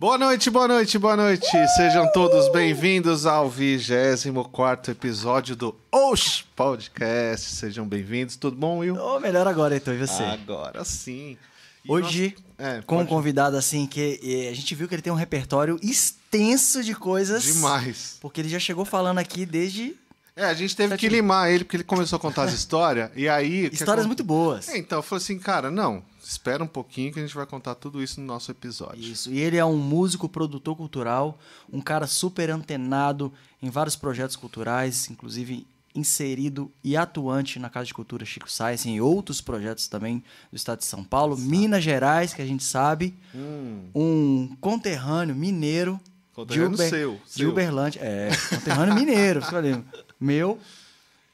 Boa noite, boa noite, boa noite. Sejam todos bem-vindos ao 24 episódio do Osh Podcast. Sejam bem-vindos. Tudo bom, Will? Oh, melhor agora, então, e você? Agora sim. E Hoje, nós- é, com um convidado assim, que eh, a gente viu que ele tem um repertório extenso de coisas. Demais. Porque ele já chegou falando aqui desde É, a gente teve que limar ele porque ele começou a contar as histórias. E aí. que histórias acon- muito boas. É, então, eu falei assim, cara, não, espera um pouquinho que a gente vai contar tudo isso no nosso episódio. Isso. E ele é um músico, produtor cultural, um cara super antenado em vários projetos culturais, inclusive inserido e atuante na Casa de Cultura Chico Sainz, em outros projetos também do estado de São Paulo, Minas Gerais, que a gente sabe, Hum, um conterrâneo mineiro Conterrâneo de, Uber- seu, de seu. Uberlândia. É, conterrâneo mineiro, você meu.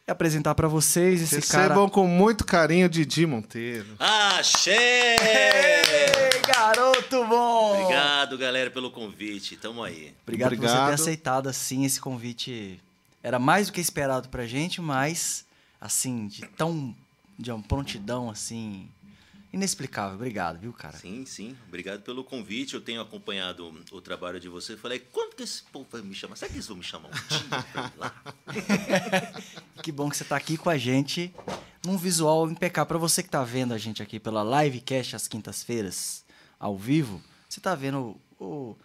E apresentar pra vocês esse recebam cara. com muito carinho Didi Monteiro. Axé! Ei, garoto bom! Obrigado, galera, pelo convite. Tamo aí. Obrigado, por você Obrigado. ter aceitado assim esse convite. Era mais do que esperado pra gente, mas assim, de tão de uma prontidão assim inexplicável. Obrigado, viu, cara? Sim, sim. Obrigado pelo convite. Eu tenho acompanhado o trabalho de você. Falei, quando que esse povo vai me chamar? Será que eles vão me chamar um dia pra ir lá? Que bom que você tá aqui com a gente num visual impecável. Pra você que tá vendo a gente aqui pela livecast às quintas-feiras, ao vivo, você tá vendo o, o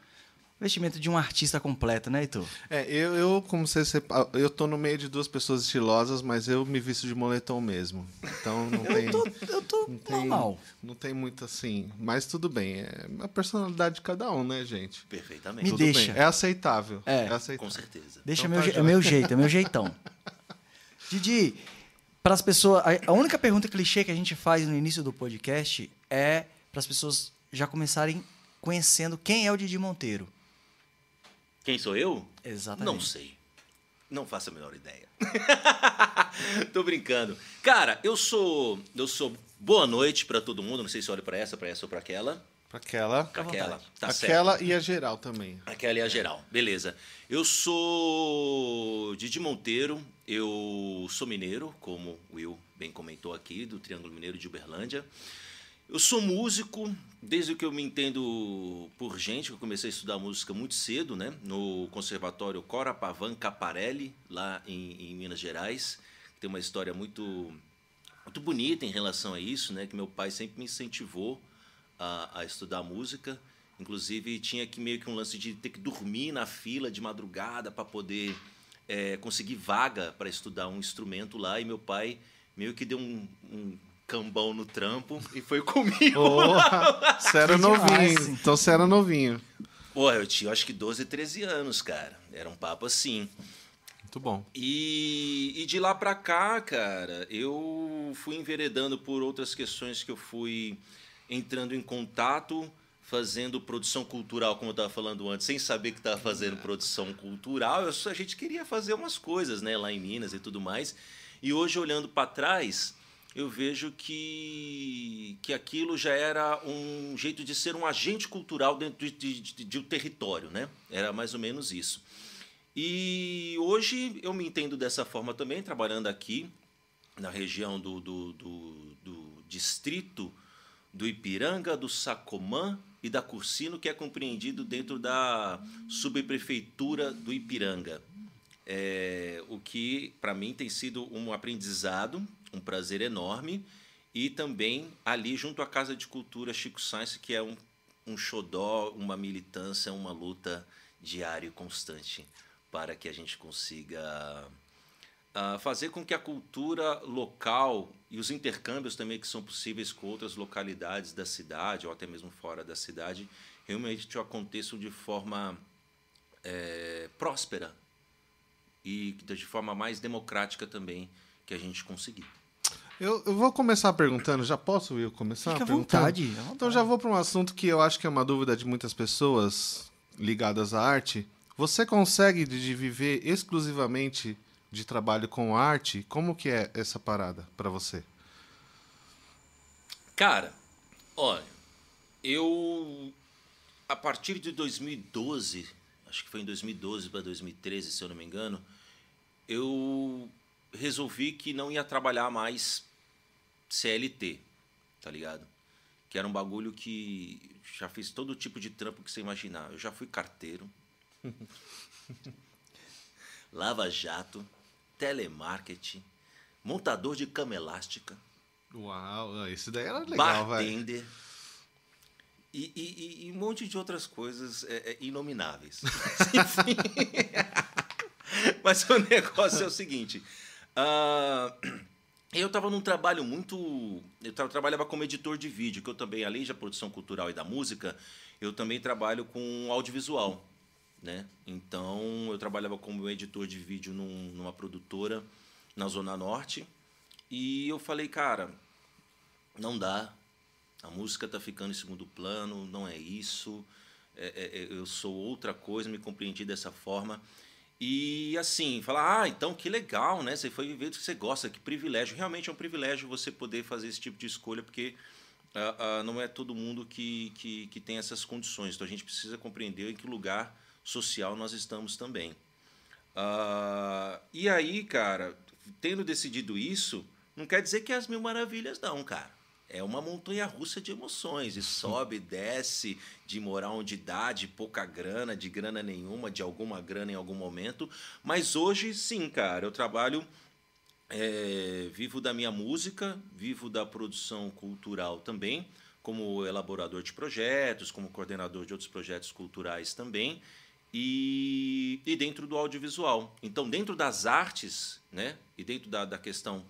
vestimento de um artista completo, né, Heitor? É, eu, eu, como você sepa- eu tô no meio de duas pessoas estilosas, mas eu me visto de moletom mesmo. Então não tem. Eu tô, eu tô Não tem, normal. não tem muito assim, mas tudo bem. É a personalidade de cada um, né, gente? Perfeitamente. Me Tudo deixa. bem. É aceitável. É. aceitável. Com certeza. Deixa Então meu, tá je- é meu jeito, é meu jeitão. Didi, para as pessoas, a- a única pergunta clichê que a gente faz no início do podcast é para as pessoas já começarem conhecendo quem é o Didi Monteiro. Quem sou eu? Exatamente. Não sei. Não faço a menor ideia. Tô brincando. Cara, eu sou. Eu sou. Boa noite pra todo mundo. Não sei se olho pra essa, pra essa ou pra aquela. Pra aquela. Pra aquela. Tá certo. aquela e a geral também. Aquela é a geral, beleza. Eu sou Didi Monteiro, eu sou mineiro, como o Will bem comentou aqui, do Triângulo Mineiro de Uberlândia. Eu sou músico, desde que eu me entendo por gente, eu comecei a estudar música muito cedo, né? No Conservatório Cora Pavan Caparelli, lá em, em Minas Gerais. Tem uma história muito, muito bonita em relação a isso, né? Que meu pai sempre me incentivou a, a estudar música. Inclusive, tinha que meio que um lance de ter que dormir na fila de madrugada para poder eh, conseguir vaga para estudar um instrumento lá. E meu pai meio que deu um, um cambão no trampo e foi comigo. Porra, você era novinho. Então você era novinho. Pô, eu tinha acho que 12, 13 anos, cara. Era um papo assim. Muito bom. E, e de lá pra cá, cara, eu fui enveredando por outras questões que eu fui entrando em contato, fazendo produção cultural, como eu estava falando antes, sem saber que estava fazendo produção cultural. Eu só, a gente queria fazer umas coisas, né, lá em Minas e tudo mais. E hoje, olhando para trás, eu vejo que, que aquilo já era um jeito de ser um agente cultural dentro de, de, de, um território, né? Era mais ou menos isso. E hoje eu me entendo dessa forma também, trabalhando aqui na região do, do, do, do distrito do Ipiranga, do Sacomã e da Cursino, que é compreendido dentro da subprefeitura do Ipiranga. É, o que para mim tem sido um aprendizado, um prazer enorme, e também ali junto à Casa de Cultura Chico Sainz, que é um, um xodó, uma militância, uma luta diária e constante para que a gente consiga ah, fazer com que a cultura local e os intercâmbios também que são possíveis com outras localidades da cidade ou até mesmo fora da cidade realmente aconteçam de forma eh, próspera e de forma mais democrática também que a gente conseguir. Eu, eu vou começar perguntando, já posso, Will, começar Fica à vontade, vontade. Então já vou para um assunto que eu acho que é uma dúvida de muitas pessoas ligadas à arte. Você consegue de viver exclusivamente de trabalho com arte? Como que é essa parada para você? Cara, olha, eu a partir de 2012, acho que foi em 2012 para 2013, se eu não me engano, eu resolvi que não ia trabalhar mais CLT, tá ligado? que era um bagulho que já fiz todo tipo de trampo que você imaginar. Eu já fui carteiro, lava-jato, telemarketing, montador de cama elástica, Uau, esse daí era legal, velho. bartender e, e- e- e um monte de outras coisas é, é, inomináveis. Enfim. Mas o negócio é o seguinte. ah, eu estava num trabalho muito. Eu tra- trabalhava como editor de vídeo, que eu também, além da produção cultural e da música, eu também trabalho com audiovisual. Né? Então, eu trabalhava como editor de vídeo num- numa produtora na Zona Norte. E eu falei, cara, não dá. A música está ficando em segundo plano, não é isso. É, é, é, eu sou outra coisa, me compreendi dessa forma. E assim, falar, ah, então que legal, né? Você foi viver do que você gosta, que privilégio. Realmente é um privilégio você poder fazer esse tipo de escolha, porque ah, ah, não é todo mundo que, que, que tem essas condições. Então a gente precisa compreender em que lugar social nós estamos também. Ah, e aí, cara, tendo decidido isso, não quer dizer que é as mil maravilhas, não, cara. É uma montanha russa de emoções. E sobe, desce, de moral de dá, de pouca grana, de grana nenhuma, de alguma grana em algum momento. Mas hoje, sim, cara, eu trabalho. é, vivo da minha música, vivo da produção cultural também, como elaborador de projetos, como coordenador de outros projetos culturais também e, e dentro do audiovisual. Então, dentro das artes, né, e dentro da, da questão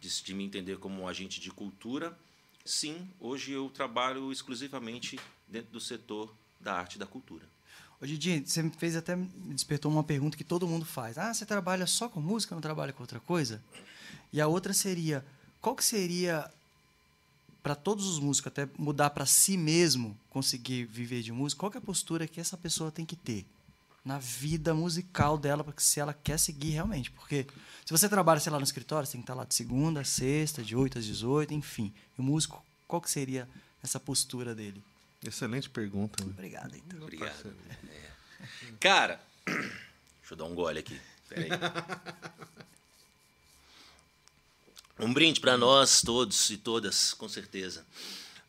de, de me entender como um agente de cultura, sim, hoje eu trabalho exclusivamente dentro do setor da arte e da cultura. Ô, Didi, você me fez até me despertou uma pergunta que todo mundo faz. Ah, você trabalha só com música, não trabalha com outra coisa? E a outra seria, qual que seria para todos os músicos até mudar para si mesmo, conseguir viver de música, qual que é a postura que essa pessoa tem que ter na vida musical dela, porque se ela quer seguir realmente, porque se você trabalha, sei lá, no escritório, você tem que estar lá de segunda a sexta, de 8 às 18, enfim. E o músico, qual que seria essa postura dele? Excelente pergunta. né? Obrigado, então. Obrigado. Parceiro. Cara, deixa eu dar um gole aqui. Peraí. Um brinde para nós todos e todas, com certeza.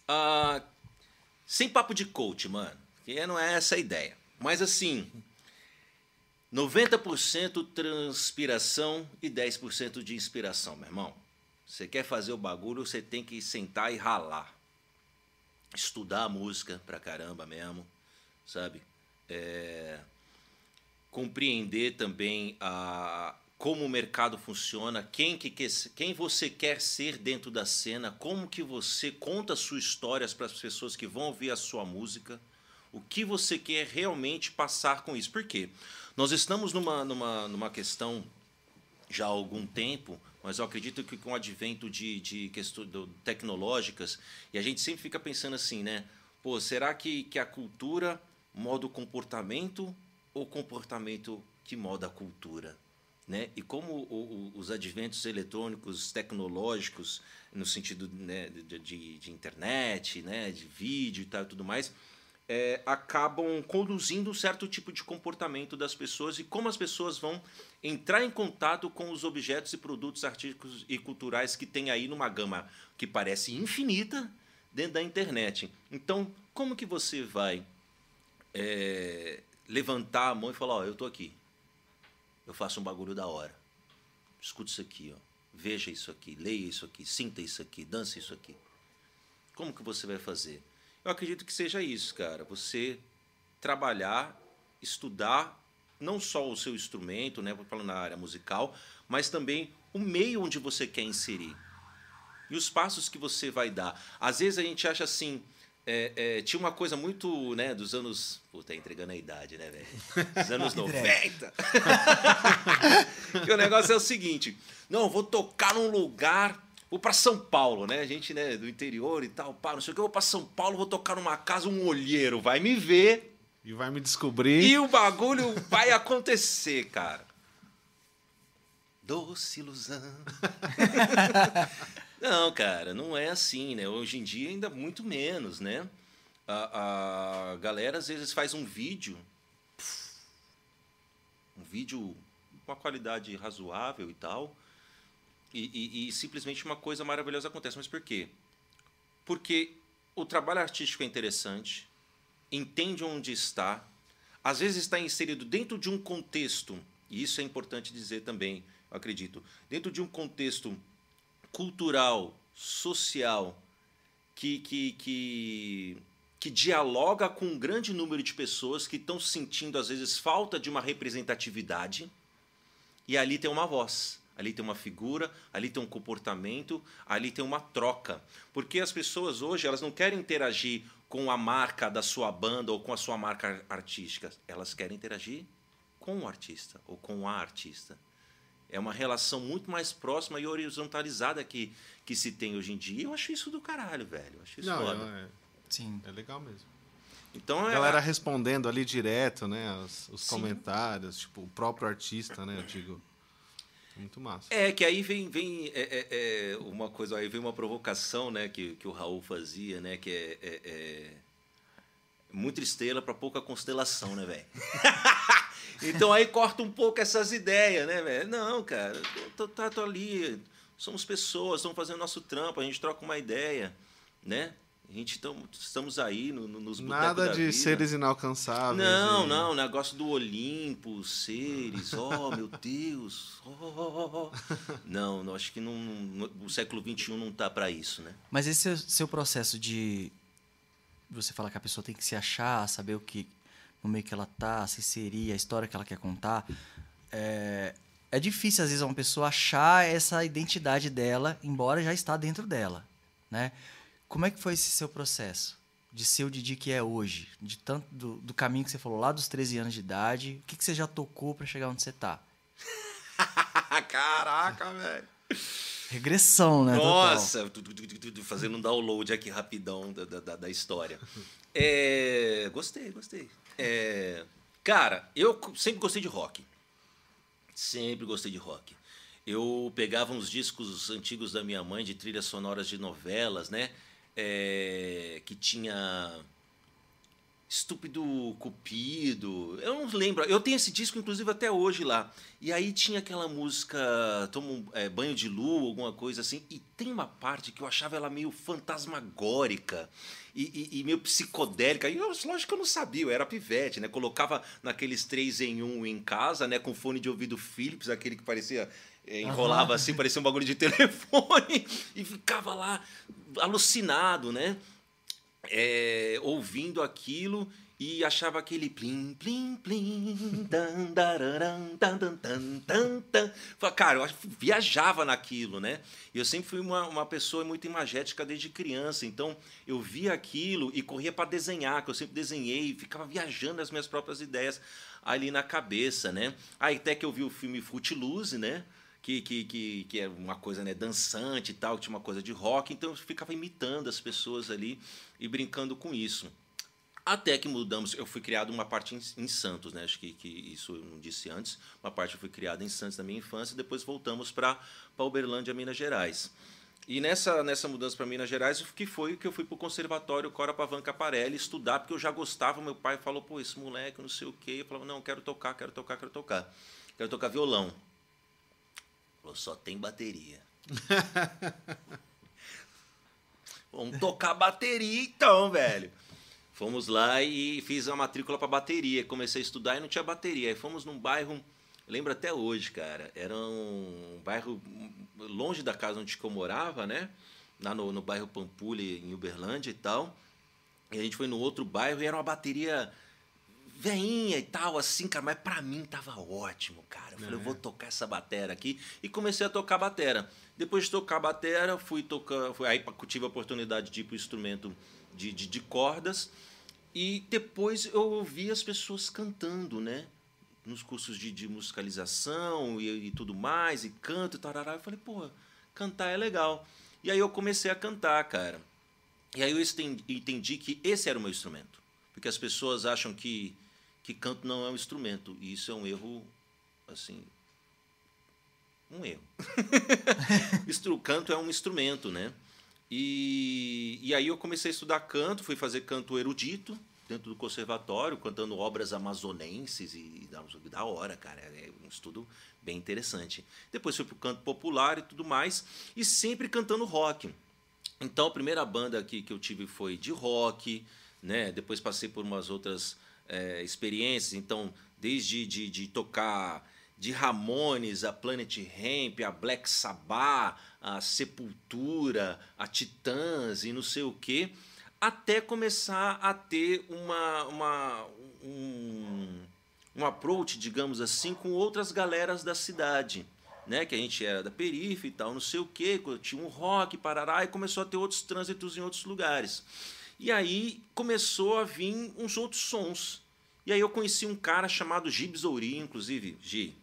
Ah, sem papo de coach, mano. Que não é essa a ideia. Mas assim, 90% transpiração e 10% de inspiração, meu irmão. Você quer fazer o bagulho, você tem que sentar e ralar. Estudar a música pra caramba mesmo, sabe? É, compreender também a, como o mercado funciona, quem, que, quer quem você quer ser dentro da cena, como que você conta suas histórias para as pessoas que vão ouvir a sua música, o que você quer realmente passar com isso. Por quê? Nós estamos numa, numa, numa questão já há algum tempo, mas eu acredito que com o advento de, de questões tecnológicas, e a gente sempre fica pensando assim, né? Pô, será que, que a cultura molda o comportamento ou o comportamento que molda a cultura? Né? E como o- o- os adventos eletrônicos, tecnológicos, no sentido né, de, de- de internet, né, de vídeo e tal, tudo mais, é, acabam conduzindo um certo tipo de comportamento das pessoas e como as pessoas vão entrar em contato com os objetos e produtos artísticos e culturais que tem aí numa gama que parece infinita dentro da internet. Então, como que você vai é, levantar a mão e falar, ó, eu tô aqui, eu faço um bagulho da hora, escuta isso aqui, ó, veja isso aqui, leia isso aqui, sinta isso aqui, dance isso aqui. Como que você vai fazer? Eu acredito que seja isso, cara. Você trabalhar, estudar não só o seu instrumento, né, falando na área musical, mas também o meio onde você quer inserir e os passos que você vai dar. Às vezes a gente acha assim, é, é, tinha uma coisa muito, né, dos anos, pô, tá entregando a idade, né, velho? Dos anos 90. que o negócio é o seguinte, não, eu vou tocar num lugar Vou para São Paulo, né? A gente, né, do interior e tal, pá, não sei o que. Eu vou para São Paulo, vou tocar numa casa, um olheiro vai me ver E vai me descobrir. e o bagulho vai acontecer, cara. Doce ilusão. não, cara, não é assim, né? Hoje em dia ainda muito menos, né? A, a galera às vezes faz um vídeo, um vídeo com uma qualidade razoável e tal, e, e- e simplesmente uma coisa maravilhosa acontece. Mas por quê? Porque o trabalho artístico é interessante, entende onde está, às vezes está inserido dentro de um contexto, e isso é importante dizer também, acredito, dentro de um contexto cultural, social, que, que, que, que dialoga com um grande número de pessoas que estão sentindo, às vezes, falta de uma representatividade, e ali tem uma voz ali tem uma figura, ali tem um comportamento, ali tem uma troca. Porque as pessoas hoje, elas não querem interagir com a marca da sua banda ou com a sua marca artística, elas querem interagir com o artista ou com a artista. É uma relação muito mais próxima e horizontalizada que, que se tem hoje em dia. Eu acho isso do caralho, velho. Eu acho isso Não, foda. é, Sim. é legal mesmo. Então A é. galera respondendo ali direto, né? Os, os comentários, tipo, o próprio artista, né? Eu digo. Muito massa. É, que aí vem, vem é, é, é, uma coisa, aí vem uma provocação, né, que, que o Raul fazia, né, que é, é, é muita estrela para pouca constelação, né, velho? então aí corta um pouco essas ideias, né, velho? Não, cara, tô, tô, tô ali, somos pessoas, estamos fazendo nosso trampo, a gente troca uma ideia, né? A gente tamo, estamos aí no, no, nos botecos Nada da de vida. seres inalcançáveis. Não, e- não, negócio do Olimpo, seres, oh meu Deus, oh, oh, oh. Não, não, acho que não, não- o século XXI não tá para isso, né? Mas esse seu, seu processo de você falar que a pessoa tem que se achar, saber o que no meio que ela tá, se inserir, a história que ela quer contar, é, é difícil às vezes uma pessoa achar essa identidade dela, embora já está dentro dela, né? Como é que foi esse seu processo de ser o Didi que é hoje, de tanto do, do caminho que você falou lá dos 13 anos de idade, o que, que você já tocou para chegar onde você tá? Caraca, velho. Regressão, né? Nossa, tu, tu, tu, tu, tu, fazendo um download aqui rapidão da, da, da- da história. É, gostei, gostei. É, cara, eu sempre gostei de rock. Sempre gostei de rock. Eu pegava uns discos antigos da minha mãe de trilhas sonoras de novelas, né? É, que tinha Estúpido Cupido. Eu não lembro. Eu tenho esse disco, inclusive, até hoje lá. E aí tinha aquela música Toma um, é, Banho de Lua, alguma coisa assim. E tem uma parte que eu achava ela meio fantasmagórica e, e- e meio psicodélica. E eu, lógico que eu não sabia, eu era pivete, né? Colocava naqueles três em um em casa, né? Com fone de ouvido Philips, aquele que parecia. É, enrolava assim, parecia um bagulho de telefone. E ficava lá alucinado, né? é, ouvindo aquilo e achava aquele plim, plim, plim, dan, dararam, dan, dan, dan, dan, dan. Cara, eu viajava naquilo, né? E eu sempre fui uma, uma pessoa muito imagética desde criança, então eu via aquilo e corria para desenhar, que eu sempre desenhei, ficava viajando as minhas próprias ideias ali na cabeça, né? Aí até que eu vi o filme Footloose, né? Que, que, que, que é uma coisa né, dançante e tal, que tinha uma coisa de rock, então eu ficava imitando as pessoas ali e brincando com isso. Até que mudamos, eu fui criado uma parte em, em Santos, né? Acho que, que isso eu não disse antes. Uma parte eu fui criada em Santos na minha infância, depois voltamos para Uberlândia, Minas Gerais. E nessa, nessa mudança para Minas Gerais, que foi que eu fui para o Conservatório Cora Pavanca Parelli estudar, porque eu já gostava. Meu pai falou, pô, esse moleque, não sei o quê. Eu falava, não, quero tocar, quero tocar, quero tocar. Quero tocar violão. Falou, só tem bateria. Vamos tocar bateria então, velho. Fomos lá e fiz a matrícula para bateria. Comecei a estudar e não tinha bateria. Aí fomos num bairro, lembro até hoje, cara. Era um bairro longe da casa onde eu morava, né? Lá no, no bairro Pampulha, em Uberlândia e tal. E a gente foi no outro bairro e era uma bateria veinha e tal, assim, cara. Mas pra mim tava ótimo, cara. Eu falei, eu vou tocar essa batera aqui. E comecei a tocar batera. Depois de tocar batera, fui tocar. Fui, aí tive a oportunidade de ir pro instrumento de, de, de cordas. E depois eu ouvi as pessoas cantando, né? Nos cursos de, de musicalização e, e tudo mais, e canto e tarará. Eu falei, pô, cantar é legal. E aí eu comecei a cantar, cara. E aí eu entendi que esse era o meu instrumento. Porque as pessoas acham que, que canto não é um instrumento. E isso é um erro, assim. Um erro. Instru- canto é um instrumento, né? E, e aí eu comecei a estudar canto, fui fazer canto erudito dentro do conservatório, cantando obras amazonenses e da, da hora, cara. É um estudo bem interessante. Depois fui para o canto popular e tudo mais, e sempre cantando rock. Então, a primeira banda que, que eu tive foi de rock, né? Depois passei por umas outras é, experiências. Então, desde de, de tocar de Ramones, a Planet Hemp, a Black Sabbath, a Sepultura, a Titãs e não sei o quê, até começar a ter uma, uma, um, um approach, digamos assim, com outras galeras da cidade né? Que a gente era da periferia e tal, não sei o quê, tinha um rock, parará, e começou a ter outros trânsitos em outros lugares. E aí começou a vir uns outros sons. E aí eu conheci um cara chamado Gibs Ouri, inclusive, Gi,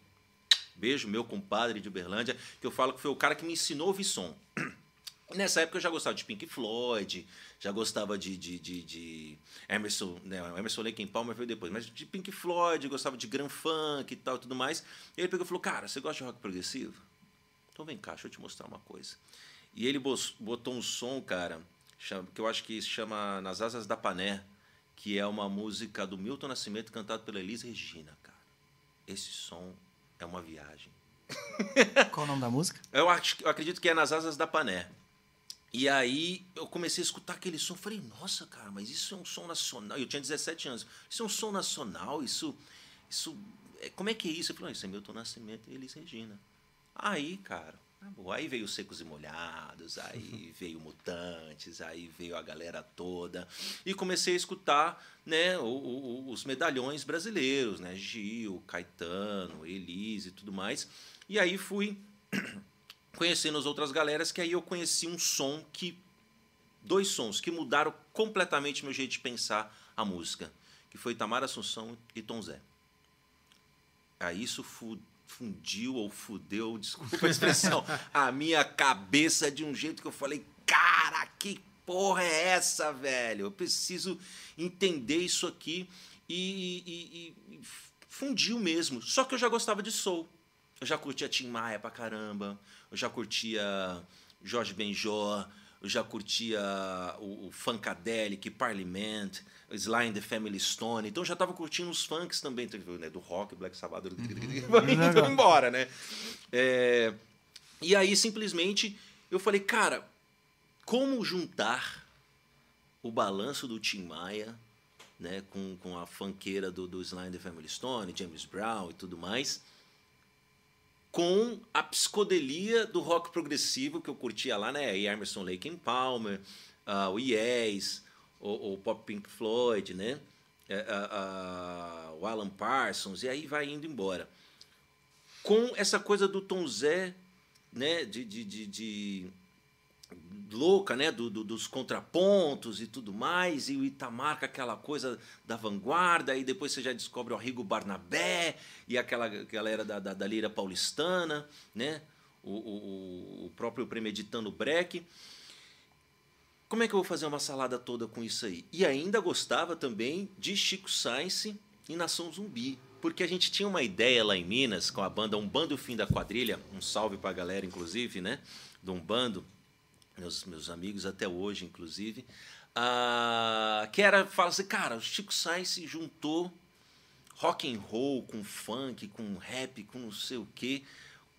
beijo, meu compadre de Uberlândia, que eu falo que foi o cara que me ensinou a ouvir som. Nessa época eu já gostava de Pink Floyd, já gostava de, de, de, de Emerson, né? Emerson Lake em Palmer veio depois, mas de Pink Floyd, gostava de Grand Funk e tal tudo mais. E ele pegou e falou: Cara, você gosta de rock progressivo? Então vem cá, deixa eu te mostrar uma coisa. E ele botou um som, cara, que eu acho que se chama Nas Asas da Pané, que é uma música do Milton Nascimento cantado pela Elis Regina, cara. Esse som é uma viagem. Qual o nome da música? Eu, acho, eu acredito que é Nas Asas da Pané. E aí eu comecei a escutar aquele som, falei, nossa, cara, mas isso é um som nacional. Eu tinha 17 anos. Isso é um som nacional, isso. isso é, como é que é isso? Eu falei, isso é Milton Nascimento e Elis Regina. Aí, cara, aí veio Secos e Molhados, aí veio Mutantes, aí veio a galera toda. E comecei a escutar né, o, o, os medalhões brasileiros, né? Gil, Caetano, Elise e tudo mais. E aí fui conhecendo as outras galeras, que aí eu conheci um som que. Dois sons que mudaram completamente meu jeito de pensar a música, que foi Tamara Assunção e Tom Zé. Aí isso fundiu ou fudeu, desculpa a expressão, a minha cabeça de um jeito que eu falei, cara, que porra é essa, velho? Eu preciso entender isso aqui e, e, e fundiu mesmo. Só que eu já gostava de soul. Eu já curtia Tim Maia pra caramba eu já curtia Jorge Benjor, eu já curtia o, o Funkadelic, Parliament, Sly and the Family Stone. Então já estava curtindo os funks também, né? do rock, Black Sabbath, uhum. indo embora, né? É, e aí simplesmente eu falei, cara, como juntar o balanço do Tim Maia né, com, com a fanqueira do, do Sly and the Family Stone, James Brown e tudo mais com a psicodelia do rock progressivo que eu curtia lá, né? Emerson Lake and Palmer, uh, o Yes, o, Pop Pink Floyd, né? Uh, uh, o Alan Parsons, e aí vai indo embora. Com essa coisa do Tom Zé, né? de, de, de, de louca, né? Do, do, dos contrapontos e tudo mais, e o Itamar com aquela coisa da vanguarda, e depois você já descobre o Arrigo Barnabé e aquela galera da, da, da lira paulistana, né? O, o, o próprio Premeditando Breck. Como é que eu vou fazer uma salada toda com isso aí? E ainda gostava também de Chico Sainz e Nação Zumbi. Porque a gente tinha uma ideia lá em Minas, com a banda Um Bando Fim da Quadrilha, um salve pra galera, inclusive, né? Do Um Bando, meus, meus amigos até hoje, inclusive, ah, que era, fala assim, cara, o Chico Sainz se juntou rock and roll com funk, com rap, com não sei o quê,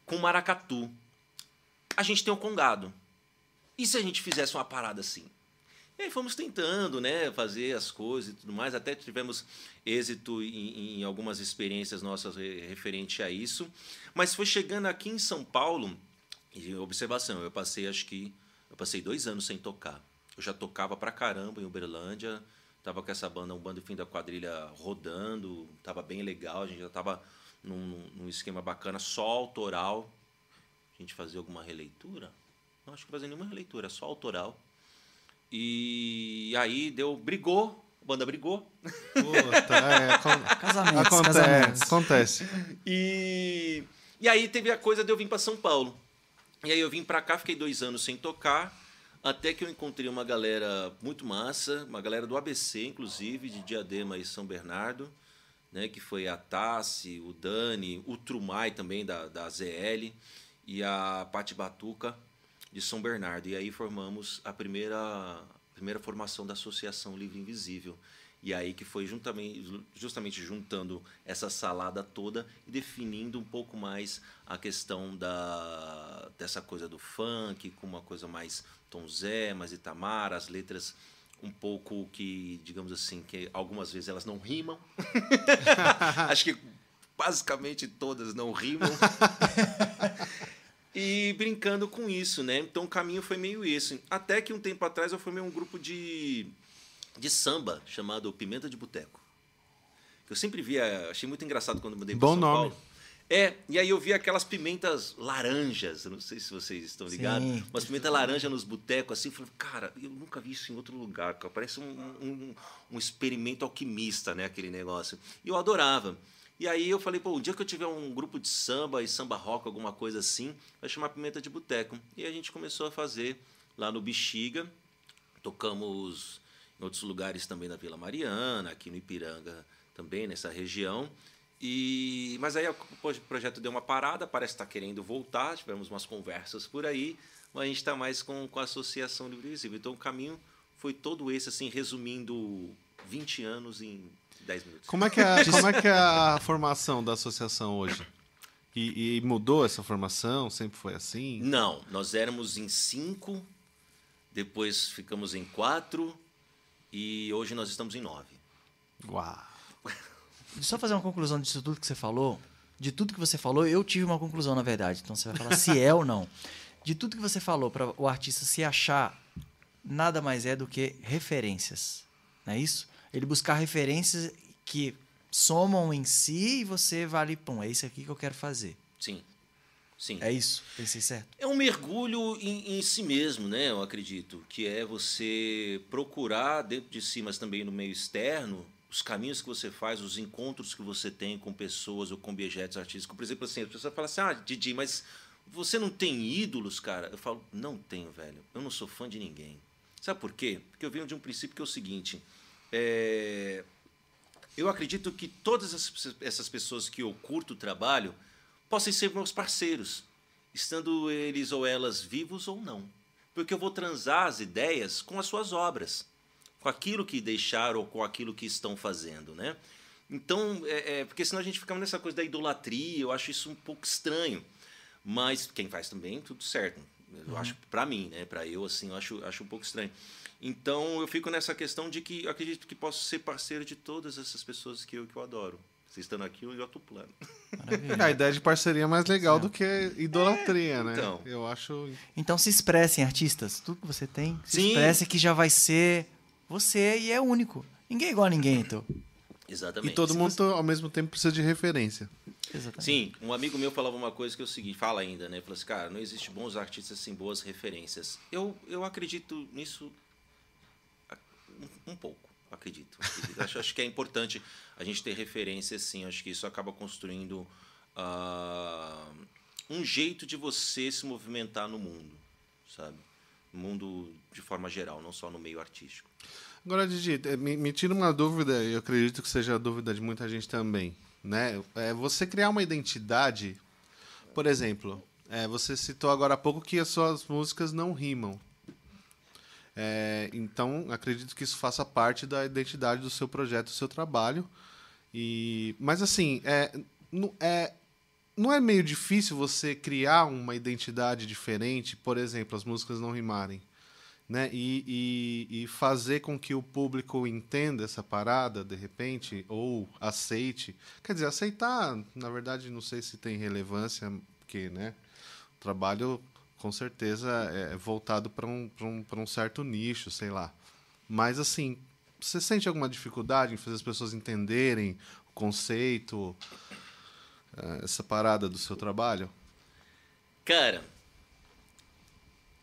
com maracatu. A gente tem um congado. E se a gente fizesse uma parada assim? E aí fomos tentando, né, fazer as coisas e tudo mais, até tivemos êxito em, em algumas experiências nossas referente a isso, mas foi chegando aqui em São Paulo, e observação, eu passei acho que eu passei dois anos sem tocar. Eu já tocava pra caramba em Uberlândia, tava com essa banda, um bando fim da quadrilha rodando, tava bem legal, a gente já tava num, num esquema bacana, só autoral. A gente fazia alguma releitura? Não acho que fazia nenhuma releitura, só autoral. E aí deu, brigou, a banda brigou. Puta, é, com... Casamentos, acontece, casamentos. acontece. E, e aí teve a coisa de eu vir para São Paulo. E aí eu vim para cá, fiquei dois anos sem tocar, até que eu encontrei uma galera muito massa, uma galera do ABC, inclusive, de Diadema e São Bernardo, né, que foi a Tassi, o Dani, o Trumai também, da, da ZL, e a Pati Batuca, de São Bernardo. E aí formamos a primeira, a primeira formação da Associação Livre Invisível. E aí que foi juntamente, justamente juntando essa salada toda e definindo um pouco mais a questão da, dessa coisa do funk, com uma coisa mais Tom Zé, mais Itamar, as letras um pouco que, digamos assim, que algumas vezes elas não rimam. Acho que basicamente todas não rimam. e brincando com isso, né? Então o caminho foi meio esse. Até que um tempo atrás eu formei um grupo de, de samba chamado Pimenta de Boteco. Que eu sempre via, achei muito engraçado quando mudei para São nome. Paulo. É, e aí eu vi aquelas pimentas laranjas, não sei se vocês estão ligados, Sim. umas pimentas laranja nos botecos, assim, falei, cara, eu nunca vi isso em outro lugar, cara. parece um, um, um, experimento alquimista, né, aquele negócio. E eu adorava. E aí eu falei, pô, o dia que eu tiver um grupo de samba e samba rock, alguma coisa assim, vai chamar Pimenta de Boteco. E a gente começou a fazer lá no Bexiga, tocamos em outros lugares também na Vila Mariana, aqui no Ipiranga também, nessa região. E, mas aí o projeto deu uma parada, parece estar tá querendo voltar, tivemos umas conversas por aí, mas a gente está mais com, com a Associação Livre Visível. Então o caminho foi todo esse, assim, resumindo 20 anos em 10 minutos. Como é que é, como é, que é a formação da associação hoje? E, e, mudou essa formação? Sempre foi assim? Não, nós éramos em cinco, depois ficamos em quatro e hoje nós estamos em nove. Uau! só fazer uma conclusão disso tudo que você falou. De tudo que você falou, eu tive uma conclusão, na verdade. Então você vai falar se é ou não. De tudo que você falou, para o artista se achar, nada mais é do que referências. Não é isso? Ele buscar referências que somam em si e você vale, pum, é isso aqui que eu quero fazer. Sim. Sim. É isso, pensei certo. É um mergulho em, em, si mesmo, né? Eu acredito. Que é você procurar dentro de si, mas também no meio externo, os caminhos que você faz, os encontros que você tem com pessoas ou com objetos artísticos. Por exemplo, assim, a pessoa fala assim: ah, Didi, mas você não tem ídolos, cara? Eu falo: não tenho, velho. Eu não sou fã de ninguém. Sabe por quê? Porque eu venho de um princípio que é o seguinte: é... eu acredito que todas essas pessoas que eu curto o trabalho possam ser meus parceiros, estando eles ou elas vivos ou não. Porque eu vou transar as ideias com as suas obras com aquilo que deixaram ou com aquilo que estão fazendo, né? Então, é, é, porque senão a gente fica nessa coisa da idolatria, eu acho isso um pouco estranho. Mas quem faz também, tudo certo. Eu uhum. acho, para mim, né? Para eu, assim, eu acho, acho um pouco estranho. Então, eu fico nessa questão de que acredito que posso ser parceiro de todas essas pessoas que eu, que eu adoro. Vocês estando aqui, eu já tô plano. A ideia de parceria é mais legal do que idolatria, é, né? Então. Eu acho. Então se expressem, artistas. Tudo que você tem, se Sim. expresse que já vai ser você e é único. Ninguém é igual a ninguém, então. Exatamente. E todo mundo, você... ao mesmo tempo, precisa de referência. Exatamente. Sim, um amigo meu falava uma coisa que é o seguinte, fala ainda, né? Falou assim, cara, não existe bons artistas sem boas referências. Eu, eu acredito nisso um, pouco, acredito. acredito. acho, acho que é importante a gente ter referências, sim. Acho que isso acaba construindo uh, um jeito de você se movimentar no mundo, sabe? No mundo de forma geral, não só no meio artístico. Agora, Didi, eh, me, me tira uma dúvida, eu acredito que seja a dúvida de muita gente também. Né? É você criar uma identidade, por exemplo, é, você citou agora há pouco que as suas músicas não rimam. É, então, acredito que isso faça parte da identidade do seu projeto, do seu trabalho. E, mas, assim, é, é, não é meio difícil você criar uma identidade diferente, por exemplo, as músicas não rimarem né? E, e, e, fazer com que o público entenda essa parada de repente ou aceite. Quer dizer, aceitar, na verdade, não sei se tem relevância, porque né, o trabalho com certeza é voltado para um, um, um certo nicho, sei lá. Mas assim, você sente alguma dificuldade em fazer as pessoas entenderem o conceito, eh, essa parada do seu trabalho? Cara,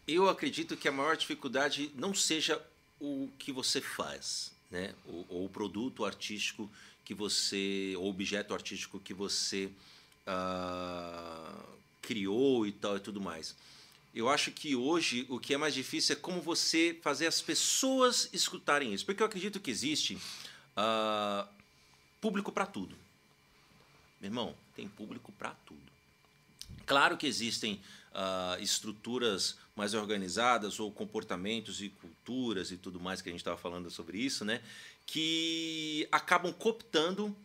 eu acredito que a maior dificuldade não seja o que você faz, né? ou, ou o produto artístico que você, ou objeto artístico que você uh, criou e tal e tudo mais. Eu acho que hoje o que é mais difícil é como você fazer as pessoas escutarem isso. Porque eu acredito que existe uh, público para tudo. Meu irmão, tem público para tudo. Claro que existem uh, estruturas mais organizadas ou comportamentos e culturas e tudo mais que a gente estava falando sobre isso, né? Que acabam cooptando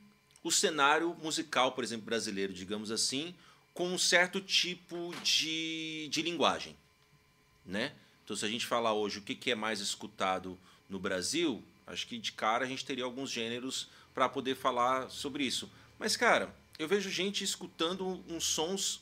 o cenário musical, por exemplo, brasileiro, digamos assim, com um certo tipo de, de linguagem, né? Então, se a gente falar hoje o que, que é mais escutado no Brasil, acho que de cara a gente teria alguns gêneros para poder falar sobre isso. Mas, cara, eu vejo gente escutando uns sons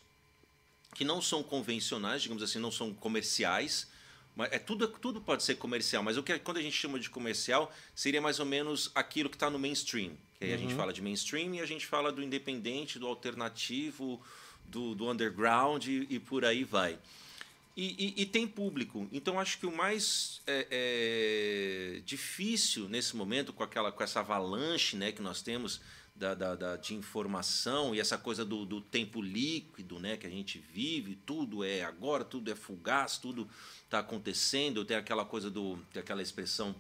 que não são convencionais, digamos assim, não são comerciais. Mas é tudo, tudo pode ser comercial, mas o que quando a gente chama de comercial seria mais ou menos aquilo que está no mainstream. Que aí uhum. a gente uhum. fala de mainstream e a gente fala do independente, do alternativo, do, do underground e, e por aí vai. E, e, e, tem público. Então acho que o mais é, é, difícil nesse momento, com aquela com essa avalanche né, que nós temos da, da, da, de informação e essa coisa do, do, tempo líquido né, que a gente vive, tudo é agora, tudo é fugaz, tudo está acontecendo. Tem aquela coisa do. Tem aquela expressão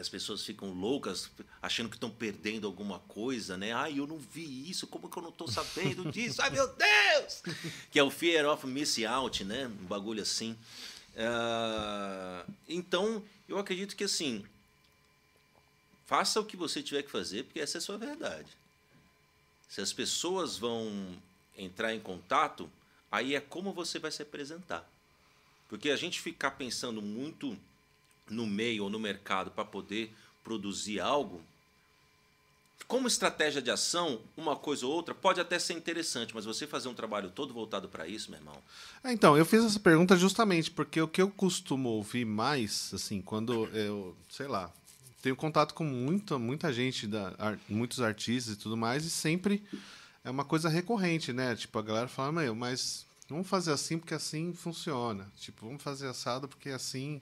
as pessoas ficam loucas, achando que estão perdendo alguma coisa, né? Ai, eu não vi isso, como que eu não estou sabendo disso? Ai, meu Deus! Que é o fear of missing out, né? Um bagulho assim. Uh, então, eu acredito que assim, Faça o que você tiver que fazer, porque essa é a sua verdade. Se as pessoas vão entrar em contato, aí é como você vai se apresentar. Porque a gente ficar pensando muito no meio ou no mercado para poder produzir algo, como estratégia de ação, uma coisa ou outra pode até ser interessante, mas você fazer um trabalho todo voltado para isso, meu irmão. É, então, eu fiz essa pergunta justamente porque o que eu costumo ouvir mais, assim, quando eu, sei lá, tenho contato com muita, muita gente, da, ar, muitos artistas e tudo mais, e sempre é uma coisa recorrente, né? Tipo, a galera fala, meu, mas vamos fazer assim porque assim funciona. Tipo, vamos fazer assado porque assim,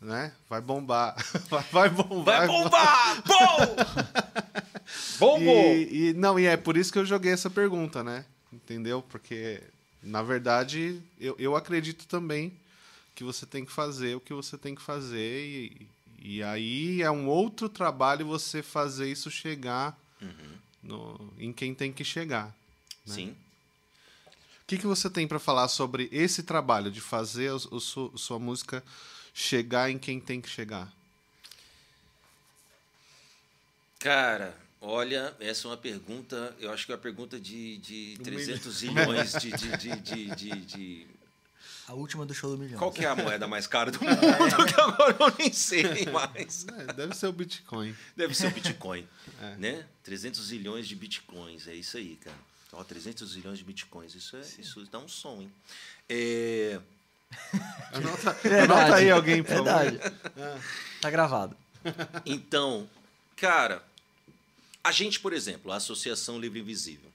né? Vai bombar. vai, vai bombar. Vai bombar! Bom! Bombou! E, e, não, e é por isso que eu joguei essa pergunta, né? Entendeu? Porque, na verdade, eu, eu acredito também que você tem que fazer o que você tem que fazer e, e aí é um outro trabalho você fazer isso chegar uhum. no, em quem tem que chegar. Né? Sim. O que, que você tem para falar sobre esse trabalho de fazer o, o, sua música chegar em quem tem que chegar? Cara, olha, essa é uma pergunta, eu acho que é uma pergunta de, de 300 zilhões de, de, de, de, de a última do show do milhão. Qual que é a moeda mais cara do mundo? que agora eu nem sei mais. É, deve ser o Bitcoin. Deve ser o Bitcoin. É. Né? 300 zilhões de Bitcoins. É isso aí, cara. Ó, 300 zilhões de Bitcoins. Isso, é, isso dá um som, hein? É... Anota, anota aí alguém, por Verdade. É. Tá gravado. Então, cara, a gente, por exemplo, a Associação Livre Invisível,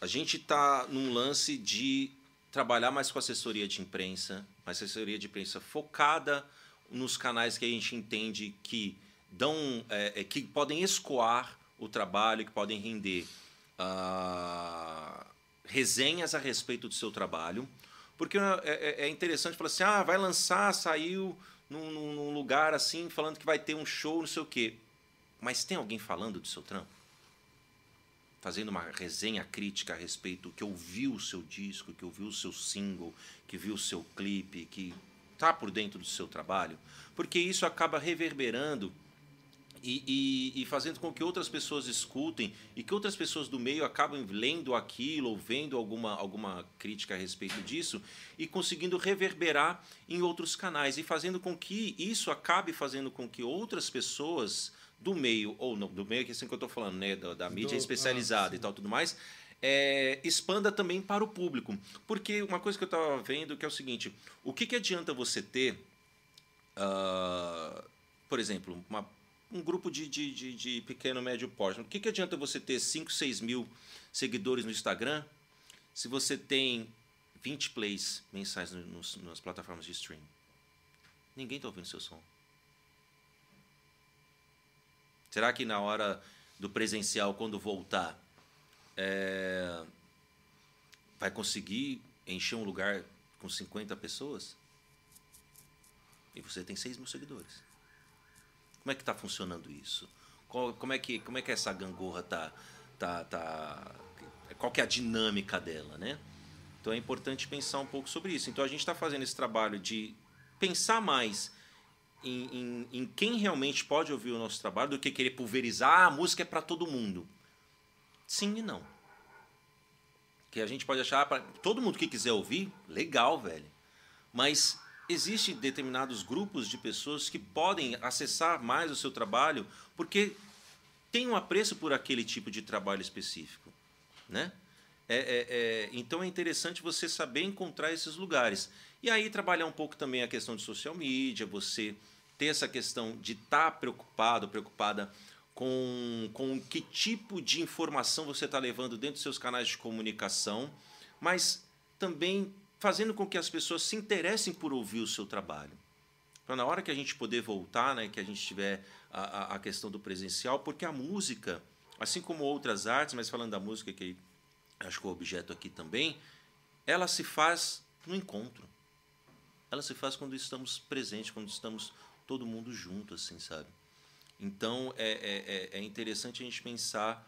a gente tá num lance de trabalhar mais com assessoria de imprensa, uma assessoria de imprensa focada nos canais que a gente entende que dão, é, é que podem escoar o trabalho, que podem render uh, resenhas a respeito do seu trabalho, porque é, é, é interessante falar assim, ah, vai lançar, saiu num, num lugar assim, falando que vai ter um show, não sei o quê. Mas tem alguém falando do seu trampo? fazendo uma resenha crítica a respeito que ouviu o seu disco, que ouviu o seu single, que viu o seu clipe, que está por dentro do seu trabalho, porque isso acaba reverberando e, e, e, fazendo com que outras pessoas escutem e que outras pessoas do meio acabem lendo aquilo ou vendo alguma, alguma crítica a respeito disso e conseguindo reverberar em outros canais e fazendo com que isso acabe fazendo com que outras pessoas do meio, ou não, do meio que é assim que eu estou falando, né, da, da mídia do, especializada ah, e tal, tudo mais, é, expanda também para o público. Porque uma coisa que eu estava vendo que é o seguinte, o que, que adianta você ter, uh, por exemplo, uma, um grupo de, de, de, de pequeno, médio porte, o que, que adianta você ter 5, 6 mil seguidores no Instagram se você tem 20 plays mensais nos, nas plataformas de stream? Ninguém está ouvindo seu som. Será que na hora do presencial, quando voltar, é, vai conseguir encher um lugar com 50 pessoas? E você tem 6 mil seguidores. Como é que está funcionando isso? Qual, como, é que, como é que essa gangorra tá, tá, tá. Qual que é a dinâmica dela, né? Então é importante pensar um pouco sobre isso. Então a gente está fazendo esse trabalho de pensar mais em, em, em, quem realmente pode ouvir o nosso trabalho do que querer pulverizar ah, a música é para todo mundo. Sim e não. Que a gente pode achar para todo mundo que quiser ouvir, legal, velho. Mas existem determinados grupos de pessoas que podem acessar mais o seu trabalho porque tem um apreço por aquele tipo de trabalho específico, né? É, é, é, então é interessante você saber encontrar esses lugares. E aí trabalhar um pouco também a questão de social media, você ter essa questão de estar tá preocupado, preocupada com, com que tipo de informação você está levando dentro dos seus canais de comunicação, mas também fazendo com que as pessoas se interessem por ouvir o seu trabalho. Para na hora que a gente poder voltar, né, que a gente tiver a, a questão do presencial, porque a música, assim como outras artes, mas falando da música, que acho que é o objeto aqui também, ela se faz no encontro. Ela se faz quando estamos presentes, quando estamos todo mundo junto, assim, sabe? Então é, é, é, é interessante a gente pensar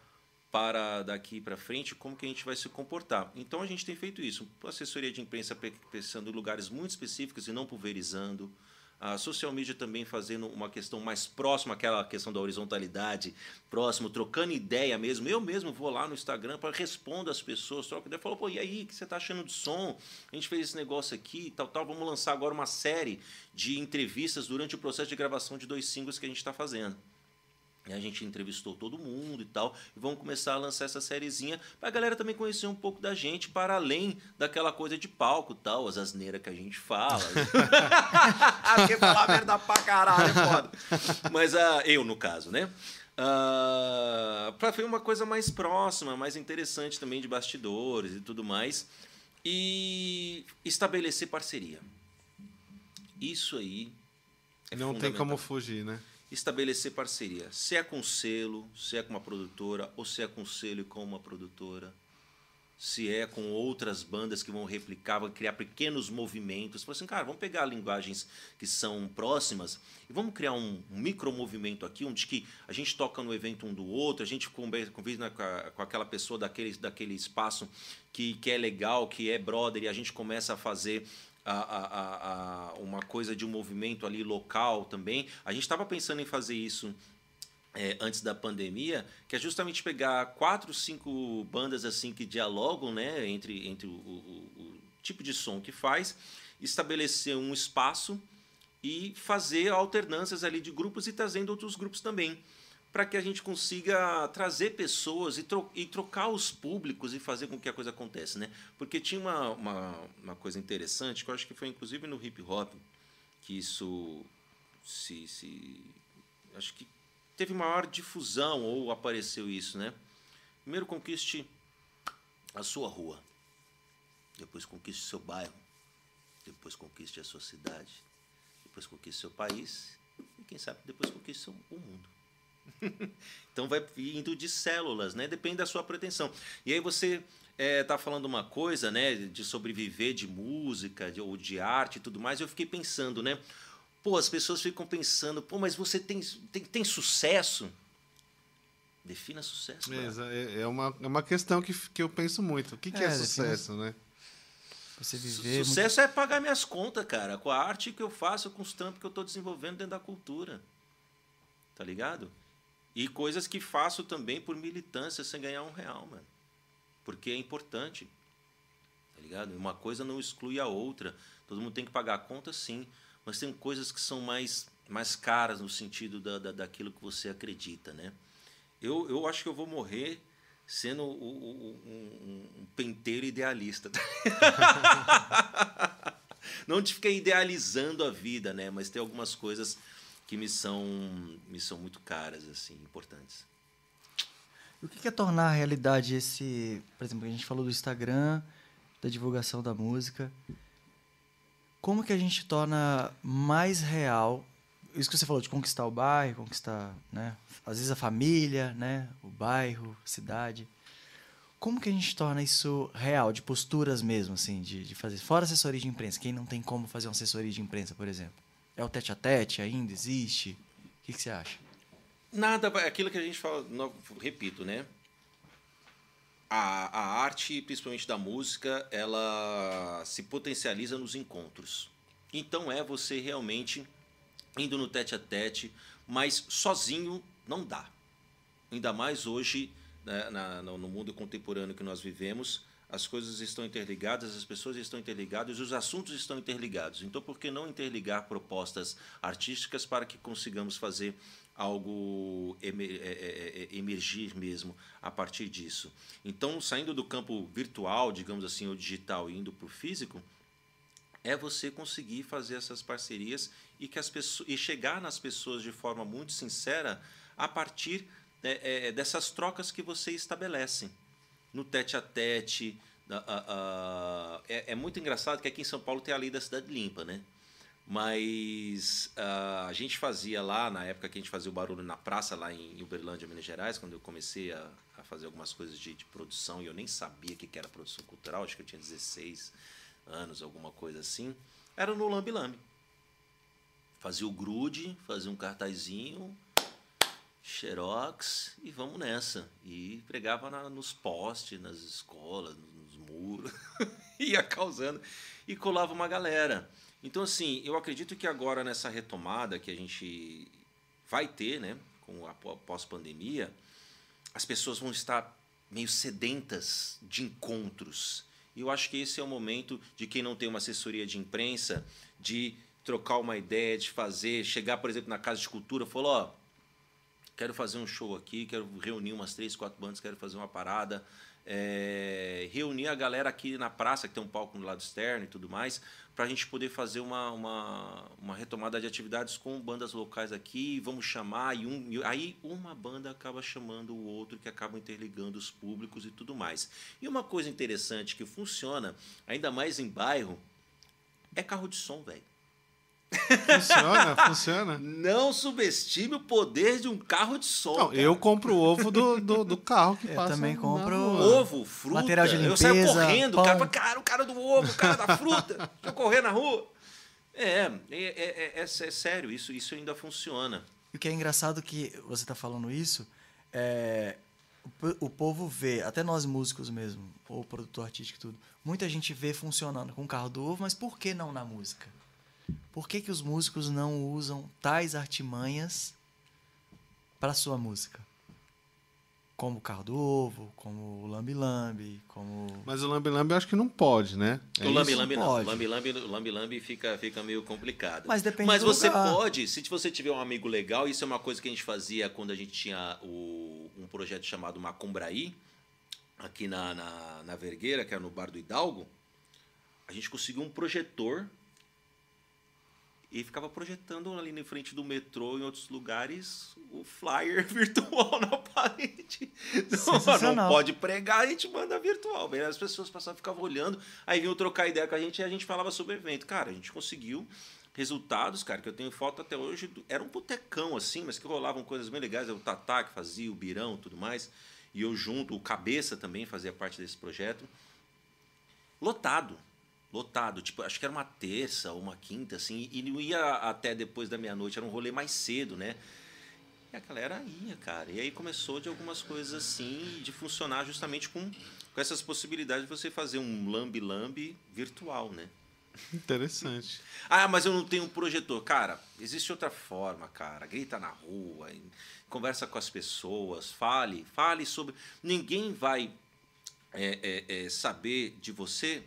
para daqui para frente como que a gente vai se comportar. Então a gente tem feito isso, assessoria de imprensa pensando em lugares muito específicos e não pulverizando. A social media também fazendo uma questão mais próxima, aquela questão da horizontalidade, próximo, trocando ideia mesmo. Eu mesmo vou lá no Instagram para responder as pessoas, troco ideia, falo, pô, e aí, o que você está achando de som? A gente fez esse negócio aqui, tal, tal. Vamos lançar agora uma série de entrevistas durante o processo de gravação de dois singles que a gente está fazendo. E a gente entrevistou todo mundo e tal. E vamos começar a lançar essa sériezinha para a galera também conhecer um pouco da gente, para além daquela coisa de palco tal, as asneiras que a gente fala. Porque falar merda pra caralho é foda. Mas uh, eu, no caso, né? Uh, para ver uma coisa mais próxima, mais interessante também de bastidores e tudo mais. E estabelecer parceria. Isso aí. É Não tem como fugir, né? Estabelecer parceria. Se é com selo, se é com uma produtora, ou se é com selo e com uma produtora. Se é com outras bandas que vão replicar, vão criar pequenos movimentos. Fala assim, cara, vamos pegar linguagens que são próximas e vamos criar um, um micromovimento aqui, onde que a gente toca no evento um do outro, a gente conversa com, com aquela pessoa daquele, daquele espaço que, que é legal, que é brother, e a gente começa a fazer a, a, a, uma coisa de um movimento ali local também. A gente estava pensando em fazer isso é, antes da pandemia, que é justamente pegar quatro, cinco bandas assim que dialogam né, entre, entre o, o, o tipo de som que faz, estabelecer um espaço e fazer alternâncias ali de grupos e trazendo outros grupos também para que a gente consiga trazer pessoas e, tro e, trocar os públicos e fazer com que a coisa aconteça, né? Porque tinha uma, uma, uma, coisa interessante, que eu acho que foi inclusive no hip hop, que isso se, se acho que teve maior difusão ou apareceu isso, né? Primeiro conquiste a sua rua, depois conquiste seu bairro, depois conquiste a sua cidade, depois conquiste seu país e quem sabe depois conquiste o mundo. então vai indo de células, né? Depende da sua pretensão. E aí você está é, tá falando uma coisa, né? De sobreviver de música de, ou de arte e tudo mais. Eu fiquei pensando, né? Pô, as pessoas ficam pensando, pô, mas você tem, tem, tem sucesso? Defina sucesso. É, é, uma, é uma questão que, que eu penso muito. O que, que é, é sucesso, defina... né? Você viver. Sucesso muito... é pagar minhas contas, cara, com a arte que eu faço, com os trampos que eu estou desenvolvendo dentro da cultura. Tá ligado? E coisas que faço também por militância sem ganhar um real, mano. Porque é importante. Tá ligado? Uma coisa não exclui a outra. Todo mundo tem que pagar a conta, sim. Mas tem coisas que são mais, mais caras no sentido da, da, daquilo que você acredita, né? Eu, eu acho que eu vou morrer sendo o, o, um, um, penteiro idealista. não te fiquei idealizando a vida, né? Mas tem algumas coisas que me são, me são muito caras, assim, importantes. o que é tornar a realidade esse, por exemplo, a gente falou do Instagram, da divulgação da música. Como que a gente torna mais real isso que você falou de conquistar o bairro, conquistar, né, às vezes a família, né, o bairro, cidade. Como que a gente torna isso real, de posturas mesmo, assim, de, de fazer fora assessoria de imprensa? Quem não tem como fazer uma assessoria de imprensa, por exemplo? É o tete a tete ainda? Existe? O que, que você acha? Nada, aquilo que a gente fala, repito, né? a, a arte, principalmente da música, ela se potencializa nos encontros. Então é você realmente indo no tete a tete, mas sozinho não dá. Ainda mais hoje, né, na, no mundo contemporâneo que nós vivemos, as coisas estão interligadas, as pessoas estão interligadas, os assuntos estão interligados. Então, por que não interligar propostas artísticas para que consigamos fazer algo é, é, é, emergir mesmo a partir disso? Então, saindo do campo virtual, digamos assim, ou digital, e indo para o físico, é você conseguir fazer essas parcerias e que as pessoas e chegar nas pessoas de forma muito sincera a partir dessas trocas que você estabelece no tete a tete. É, é, muito engraçado que aqui em São Paulo tem a lei da cidade limpa, né? Mas uh, a gente fazia lá, na época que a gente fazia o barulho na praça, lá em Uberlândia, Minas Gerais, quando eu comecei a, a fazer algumas coisas de, de produção, e eu nem sabia o que era produção cultural, acho que eu tinha 16 anos, alguma coisa assim, era no Lambi Lambi. Fazia o grude, fazia um cartazinho, xerox e vamos nessa. E pregava na, nos postes, nas escolas, nos muros, ia causando e colava uma galera. Então, assim, eu acredito que agora nessa retomada que a gente vai ter, né, com a pós-pandemia, as pessoas vão estar meio sedentas de encontros. E eu acho que esse é o momento de quem não tem uma assessoria de imprensa, de trocar uma ideia, de fazer, chegar, por exemplo, na Casa de Cultura, falou, ó, quero fazer um show aqui, quero reunir umas três, quatro bandas, quero fazer uma parada. É, reunir a galera aqui na praça, que tem um palco no lado externo e tudo mais, para a gente poder fazer uma, uma, uma, retomada de atividades com bandas locais aqui, vamos chamar, e, um, e aí uma banda acaba chamando o outro, que acaba interligando os públicos e tudo mais. E uma coisa interessante que funciona, ainda mais em bairro, é carro de som, velho. Funciona, funciona. Não subestime o poder de um carro de som. Não, eu compro o ovo do, do, do carro que eu passa. também compro ovo, fruta. Material de limpeza. Eu saio correndo, pão. o cara, cara, o cara do ovo, o cara da fruta. eu correr na rua. É, é, é, é, é, sério, isso, isso ainda funciona. E o que é engraçado que você está falando isso, é, o, o povo vê, até nós músicos mesmo, ou produtor artístico e tudo, muita gente vê funcionando com o carro do ovo, mas por que não na música? Por que, que os músicos não usam tais artimanhas para sua música? Como o carro do ovo, como o lambi lambi, como. Mas o lambi lambi eu acho que não pode, né? É o lambi lambi não. Pode. Lambi lambi, lambi lambi fica, fica meio complicado. Mas depende Mas você lugar. pode, se você tiver um amigo legal, isso é uma coisa que a gente fazia quando a gente tinha o, um projeto chamado Macumbraí, aqui na, na, na Vergueira, que era no Bar do Hidalgo. A gente conseguiu um projetor e ficava projetando ali na frente do metrô em outros lugares o flyer virtual na parede. Não, não pode pregar, a gente manda virtual. As pessoas passavam, ficavam olhando, aí vinham trocar ideia com a gente e a gente falava sobre o evento. Cara, a gente conseguiu resultados, cara, que eu tenho foto até hoje. Era um botecão assim, mas que rolavam coisas bem legais. O Tatá que fazia, o Birão tudo mais. E eu junto, o Cabeça também fazia parte desse projeto. Lotado lotado. Tipo, acho que era uma terça ou uma quinta, assim, e não ia até depois da meia-noite, era um rolê mais cedo, né? E a galera ia, cara. E aí começou de algumas coisas assim, de funcionar justamente com, com essas possibilidades de você fazer um lambi-lambi virtual, né? Interessante. ah, mas eu não tenho um projetor. Cara, existe outra forma, cara. Grita na rua, conversa com as pessoas, fale, fale sobre. Ninguém vai é, é, é, saber de você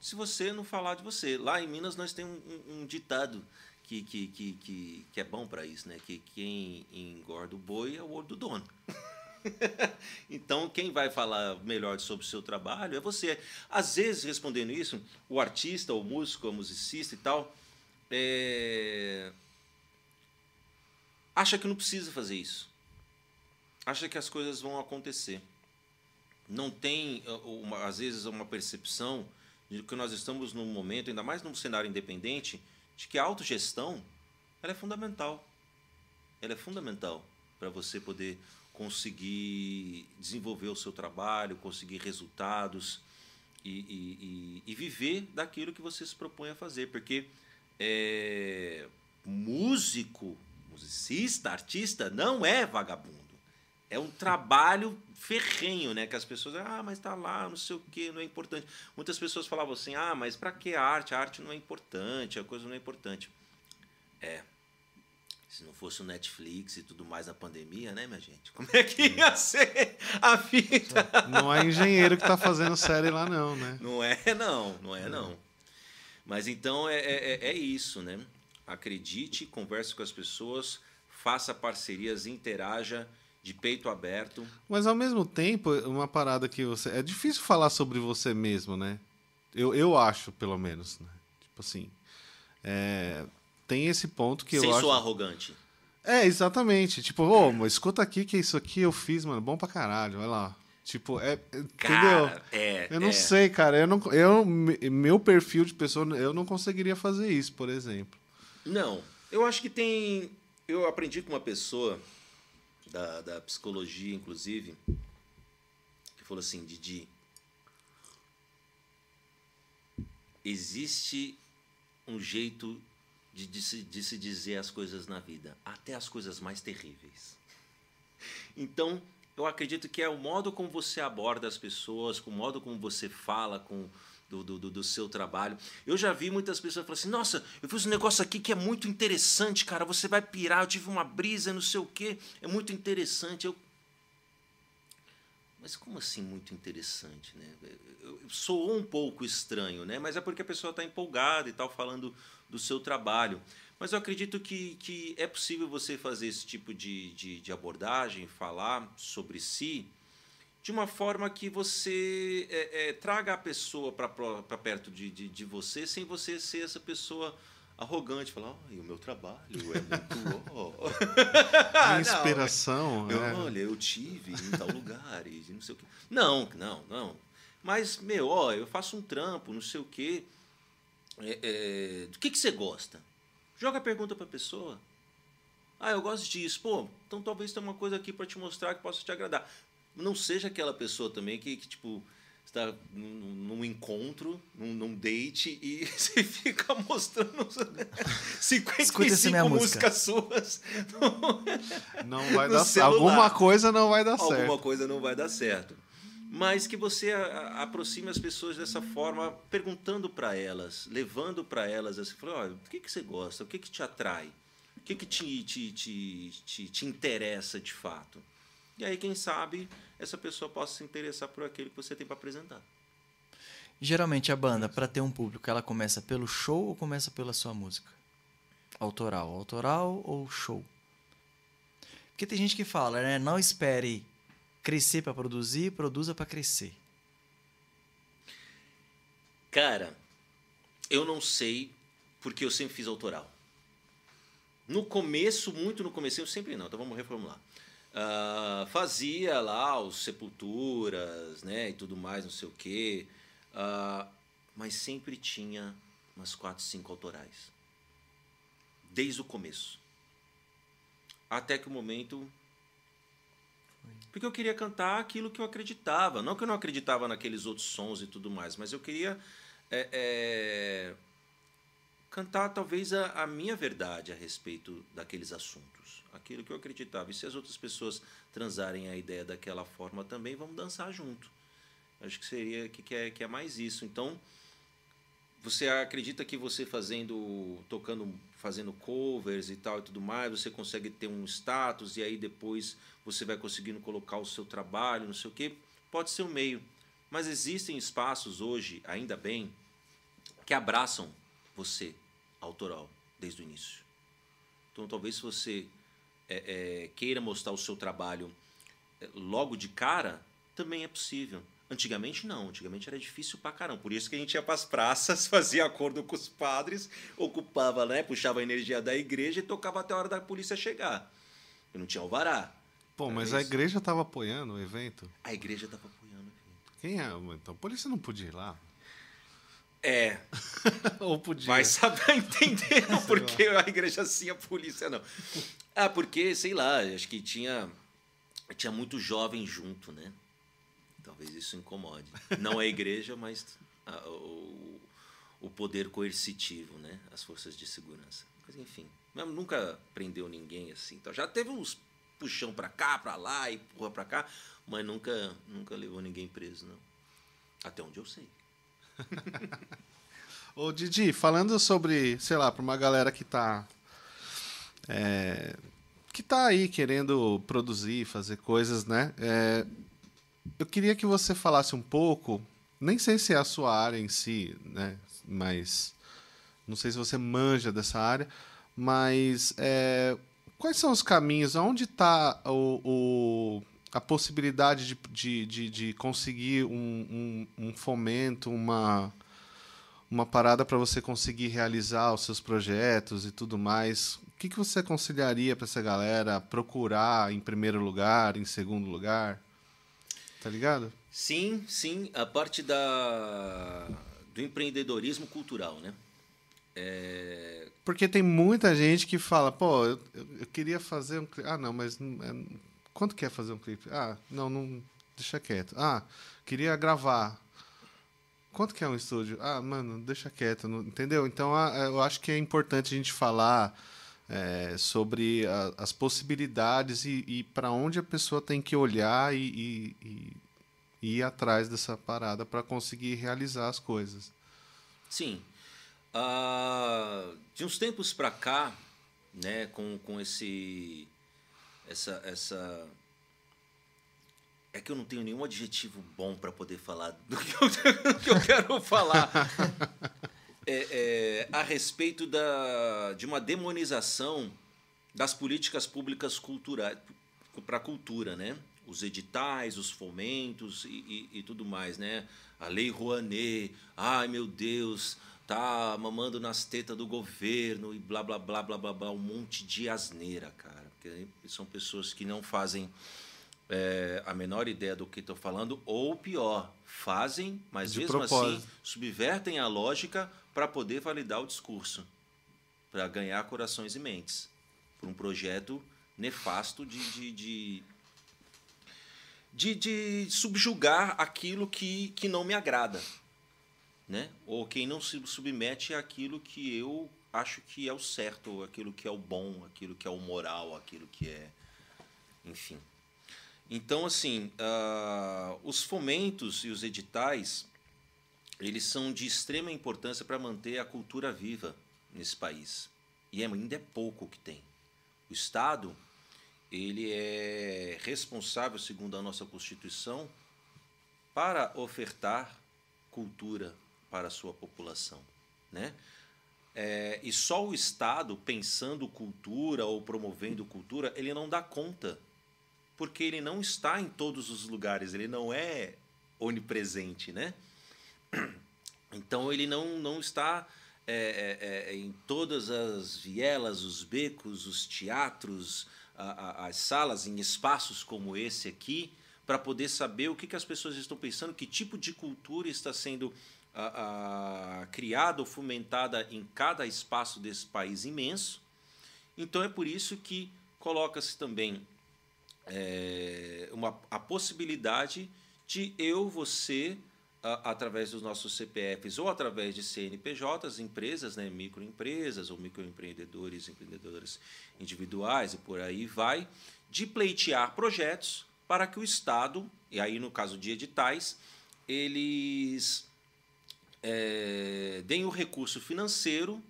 se você não falar de você. Lá em Minas nós temos um, um, ditado que, que, que, que, que é bom para isso, né? Que quem engorda o boi é o olho do dono. então, quem vai falar melhor sobre o seu trabalho é você. Às vezes, respondendo isso, o artista, o músico, o musicista e tal, é... acha que não precisa fazer isso. Acha que as coisas vão acontecer. Não tem, uma, às vezes, uma percepção de que nós estamos num momento, ainda mais num cenário independente, de que a autogestão ela é fundamental. Ela é fundamental para você poder conseguir desenvolver o seu trabalho, conseguir resultados e, e, e, viver daquilo que você se propõe a fazer. Porque é, músico, musicista, artista, não é vagabundo. É um trabalho ferrenho, né? Que as pessoas, ah, mas tá lá, não sei o quê, não é importante. Muitas pessoas falavam assim, ah, mas para que arte? A arte não é importante, a coisa não é importante. É. Se não fosse o Netflix e tudo mais na pandemia, né, minha gente? Como é que ia ser a vida? Não é engenheiro que tá fazendo série lá, não, né? Não é, não, não é, não. Mas então é, é, é isso, né? Acredite, converse com as pessoas, faça parcerias, interaja de peito aberto. Mas ao mesmo tempo, uma parada que você. É difícil falar sobre você mesmo, né? Eu, eu acho, pelo menos. Né? Tipo assim. É, tem esse ponto que Sem eu acho. sou arrogante. É, exatamente. Tipo, ô, mas escuta aqui que isso aqui eu fiz, mano, bom pra caralho, olha lá. Tipo, é. Cara, entendeu? é, Eu não é. sei, cara. Eu não, eu, me- meu perfil de pessoa, eu não conseguiria fazer isso, por exemplo. Não, eu acho que tem. Eu aprendi com uma pessoa da, da psicologia, inclusive, que falou assim: Didi, existe um jeito de, de se, de se dizer as coisas na vida, até as coisas mais terríveis. Então, eu acredito que é o modo como você aborda as pessoas, com o modo como você fala com do, do, do- seu trabalho. Eu já vi muitas pessoas falando assim: Nossa, eu fiz um negócio aqui que é muito interessante, cara. Você vai pirar. Eu tive uma brisa, não sei o quê. É muito interessante. Eu... Mas como assim muito interessante, né? Eu- eu- Soou um pouco estranho, né? Mas é porque a pessoa está empolgada e tal, falando do seu trabalho. Mas eu acredito que, que é possível você fazer esse tipo de, de, de abordagem, falar sobre si, de uma forma que você é, é, traga a pessoa para perto de, de, de você, sem você ser essa pessoa arrogante, falar, oh, o meu trabalho é muito. ó." Ah, não, Inspiração. eu, é. olha, eu tive em tal lugar e não sei o quê. Não, não, não. Mas, meu, ó, eu faço um trampo, não sei o quê. É, é, do que, que você gosta? Joga a pergunta para a pessoa. Ah, eu gosto disso. Pô, então talvez tenha uma coisa aqui para te mostrar que possa te agradar. Não seja aquela pessoa também que, que tipo, está num, num encontro, num, num date e você fica mostrando Escuta essa 55 minha música. músicas suas. Não vai dar celular. Alguma coisa não vai dar Alguma certo. coisa não vai dar certo. Mas que você a- a- aproxime as pessoas dessa forma, perguntando para elas, levando para elas assim, falando, olha, o que, que você gosta? O que, que te atrai? O que, que te, te, te, te, te interessa de fato? E aí, quem sabe, essa pessoa possa se interessar por aquilo que você tem para apresentar. Geralmente a banda, para ter um público, ela começa pelo show ou começa pela sua música? Autoral, autoral ou show? Porque tem gente que fala, né? Não espere crescer para produzir, produza para crescer. Cara, eu não sei porque eu sempre fiz autoral. No começo, muito no começo, eu sempre não, então vamos reformular. Ah, fazia lá os sepulturas, né, e tudo mais, não sei o quê, ah, mas sempre tinha umas quatro, cinco autorais. Desde o começo. Até que o momento porque eu queria cantar aquilo que eu acreditava. Não que eu não acreditava naqueles outros sons e tudo mais, mas eu queria é, é, cantar talvez a, a minha verdade a respeito daqueles assuntos. Aquilo que eu acreditava. E se as outras pessoas transarem a ideia daquela forma também, vamos dançar junto. Acho que seria que, que, é, que é mais isso. Então, você acredita que você fazendo, tocando, fazendo covers e tal e tudo mais, você consegue ter um status e aí depois você vai conseguindo colocar o seu trabalho, não sei o quê? Pode ser um meio. Mas existem espaços hoje, ainda bem, que abraçam você, autoral, desde o início. Então, talvez se você é, é, queira mostrar o seu trabalho é, logo de cara, também é possível. Antigamente não, antigamente era difícil pra caramba. Por isso que a gente ia pras praças, fazia acordo com os padres, ocupava, né, puxava a energia da igreja e tocava até a hora da polícia chegar. Eu não tinha alvará. Pô, mas a igreja tava apoiando o evento? A igreja tava apoiando. gente. Quem é? Então a polícia não podia ir lá. É, Ou podia. vai saber entender o porquê a igreja sim, a polícia não. Ah, porque, sei lá, acho que tinha, tinha muito jovem junto, né? Talvez isso incomode. Não a igreja, mas a- o, o poder coercitivo, né? As forças de segurança. Mas enfim, nunca prendeu ninguém assim. Então, já teve uns puxão para cá, para lá, e porra para cá, mas nunca, nunca levou ninguém preso, não. Até onde eu sei. Ô Didi, falando sobre, sei lá, para uma galera que tá é, que tá aí querendo produzir, fazer coisas, né? É, eu queria que você falasse um pouco, nem sei se é a sua área em si, né? Mas não sei se você manja dessa área, mas é, quais são os caminhos? Onde está o, o, a possibilidade de, de, de, de conseguir um, um, um, fomento, uma, uma parada para você conseguir realizar os seus projetos e tudo mais? O que, que você aconselharia para essa galera procurar em primeiro lugar, em segundo lugar? Tá ligado? Sim, sim. A parte da, do empreendedorismo cultural, né? É... Porque tem muita gente que fala, pô, eu, eu queria fazer um. Ah, não, mas é, quanto quer fazer um clipe? Ah, não, não, deixa quieto. Ah, queria gravar. Quanto que é um estúdio? Ah, mano, deixa quieto, não, entendeu? Então, eu acho que é importante a gente falar é, sobre a, as possibilidades e, e para onde a pessoa tem que olhar e, e, e ir atrás dessa parada para conseguir realizar as coisas. Sim. Uh, de uns tempos para cá, né, com, com esse essa essa é que eu não tenho nenhum adjetivo bom para poder falar do que eu, do que eu quero falar é, é, a respeito da, de uma demonização das políticas públicas culturais para a cultura, né? Os editais, os fomentos e, e, e tudo mais, né? A lei Rouanet, ai meu Deus, tá mamando nas tetas do governo e blá blá blá blá blá blá, um monte de asneira, cara. Porque são pessoas que não fazem é, a menor ideia do que estou falando, ou pior, fazem, mas de mesmo assim propósito. assim subvertem a lógica para poder validar o discurso, para ganhar corações e mentes, por um projeto nefasto de, de, de de, de, subjugar aquilo que, que não me agrada né? Ou quem não se submete àquilo que eu acho que é o certo, aquilo que é o bom, aquilo que é o moral, aquilo que é, enfim. Então, assim, uh, os fomentos e os editais, eles são de extrema importância para manter a cultura viva nesse país. E ainda é pouco que tem. O Estado, ele é responsável, segundo a nossa Constituição, para ofertar cultura para a sua população, né? É, e só o Estado, pensando cultura ou promovendo cultura, ele não dá conta, porque ele não está em todos os lugares, ele não é onipresente, né? Então ele não, não está é, é, é em todas as vielas, os becos, os teatros, a, a, as salas, em espaços como esse aqui, para poder saber o que, que as pessoas estão pensando, que tipo de cultura está sendo criada ou fomentada em cada espaço desse país imenso. Então é por isso que coloca-se também é, uma, a possibilidade de eu, você, através dos nossos CPFs ou através de CNPJs, empresas, né, microempresas ou microempreendedores, empreendedores individuais e por aí vai, de pleitear projetos para que o Estado, e aí no caso de editais, eles é, deem o recurso financeiro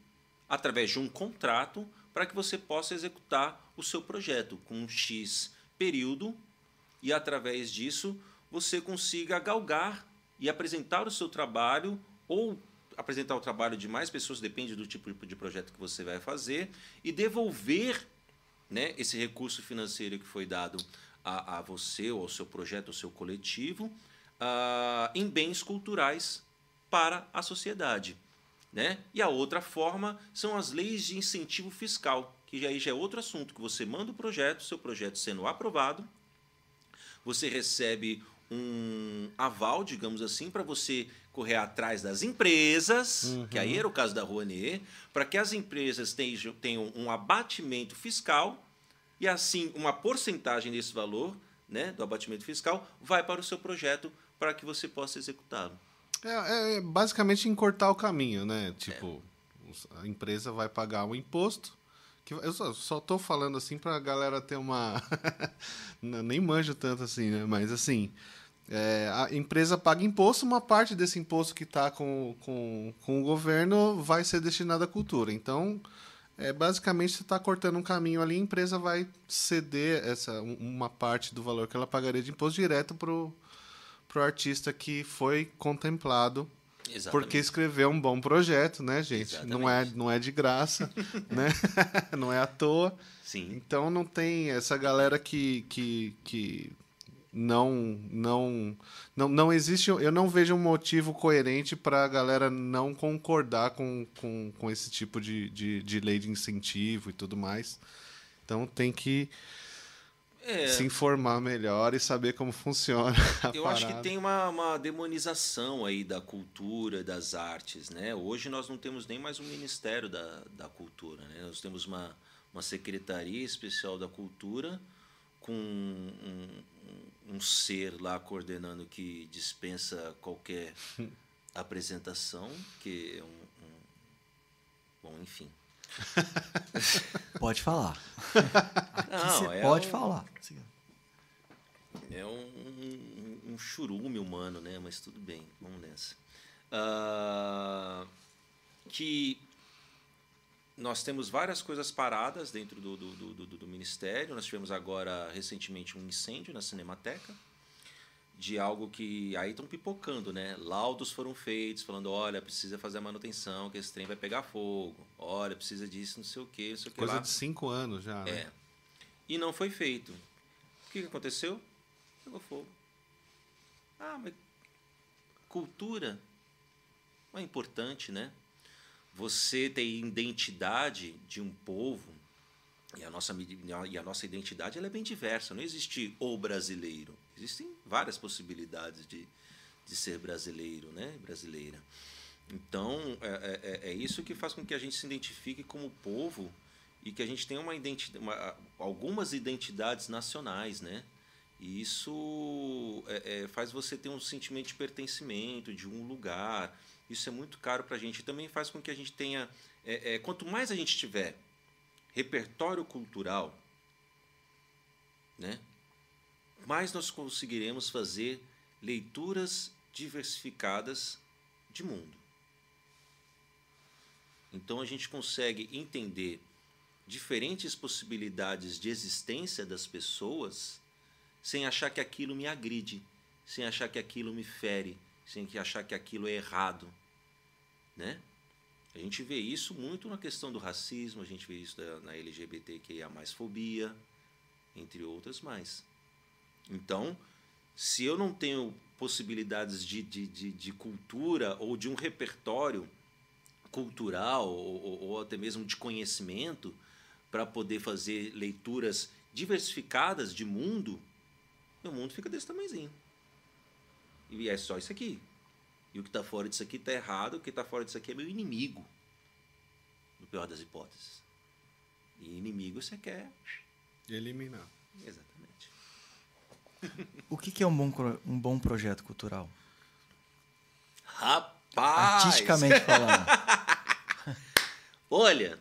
através de um contrato para que você possa executar o seu projeto com um X período e através disso você consiga galgar e apresentar o seu trabalho ou apresentar o trabalho de mais pessoas, depende do tipo de projeto que você vai fazer, e devolver né, esse recurso financeiro que foi dado a, a você, ou ao seu projeto, ao seu coletivo, uh, em bens culturais para a sociedade. Né? E a outra forma são as leis de incentivo fiscal, que aí já é outro assunto, que você manda o projeto, seu projeto sendo aprovado, você recebe um aval, digamos assim, para você correr atrás das empresas, uhum. que aí era o caso da Rouanet, para que as empresas tenham, tenham um abatimento fiscal e assim uma porcentagem desse valor, né, do abatimento fiscal, vai para o seu projeto para que você possa executá-lo. É, é, basicamente encurtar o caminho, né? Tipo, é. a empresa vai pagar um imposto que eu só, só tô falando assim pra galera ter uma. Nem manjo tanto assim, né? Mas assim. É, a empresa paga imposto, uma parte desse imposto que está com, com, com o governo vai ser destinada à cultura. Então, é, basicamente, você está cortando um caminho ali, a empresa vai ceder essa, uma parte do valor que ela pagaria de imposto direto para o artista que foi contemplado Exatamente. Porque escreveu um bom projeto, né, gente? Não é, não é de graça, né? não é à toa. Sim. Então não tem essa galera que, que, que não, não, não, não existe. Eu não vejo um motivo coerente para a galera não concordar com, com, com esse tipo de, de, de lei de incentivo e tudo mais. Então tem que é. se informar melhor e saber como funciona. eu parada. acho que tem uma, uma, demonização aí da cultura, das artes, né? Hoje nós não temos nem mais um ministério da, da cultura, né? Nós temos uma, uma secretaria especial da cultura com um, um, um ser lá coordenando que dispensa qualquer apresentação, que é um, um bom, enfim. Pode falar. Não, é pode um, falar. É um, um, um, churume humano, né? Mas tudo bem, vamos nessa. Uh, que nós temos várias coisas paradas dentro do, do, do, do, do Ministério. Nós tivemos agora, recentemente, um incêndio na Cinemateca de algo que aí estão pipocando, né? Laudos foram feitos falando, olha, precisa fazer a manutenção, que esse trem vai pegar fogo. Olha, precisa disso, não sei o quê, não sei o que Coisa lá. de cinco anos já, né? É. E não foi feito. O que, que aconteceu? Pegou fogo. Ah, mas cultura é importante, né? Você tem identidade de um povo e a nossa, e a nossa identidade ela é bem diversa. Não existe o brasileiro Existem várias possibilidades de, de ser brasileiro, né? brasileira. Então, é, é, é, isso que faz com que a gente se identifique como povo e que a gente tenha uma identidade, uma, algumas identidades nacionais, né? E isso é, é, faz você ter um sentimento de pertencimento, de um lugar. Isso é muito caro para a gente. E também faz com que a gente tenha. É, é, quanto mais a gente tiver repertório cultural, né? Mais nós conseguiremos fazer leituras diversificadas de mundo. Então a gente consegue entender diferentes possibilidades de existência das pessoas sem achar que aquilo me agride, sem achar que aquilo me fere, sem achar que aquilo é errado, né? A gente vê isso muito na questão do racismo, a gente vê isso na LGBTQIA+, fobia, entre outras mais. Então, se eu não tenho possibilidades de, de, de, de cultura ou de um repertório cultural ou, ou até mesmo de conhecimento para poder fazer leituras diversificadas de mundo, meu mundo fica desse tamanhozinho. E é só isso aqui. E o que está fora disso aqui está errado, o que está fora disso aqui é meu inimigo. No pior das hipóteses. E inimigo você quer eliminar. Exatamente. O que, que é um bom, um bom projeto cultural? Rapaz! Artisticamente falando. Olha,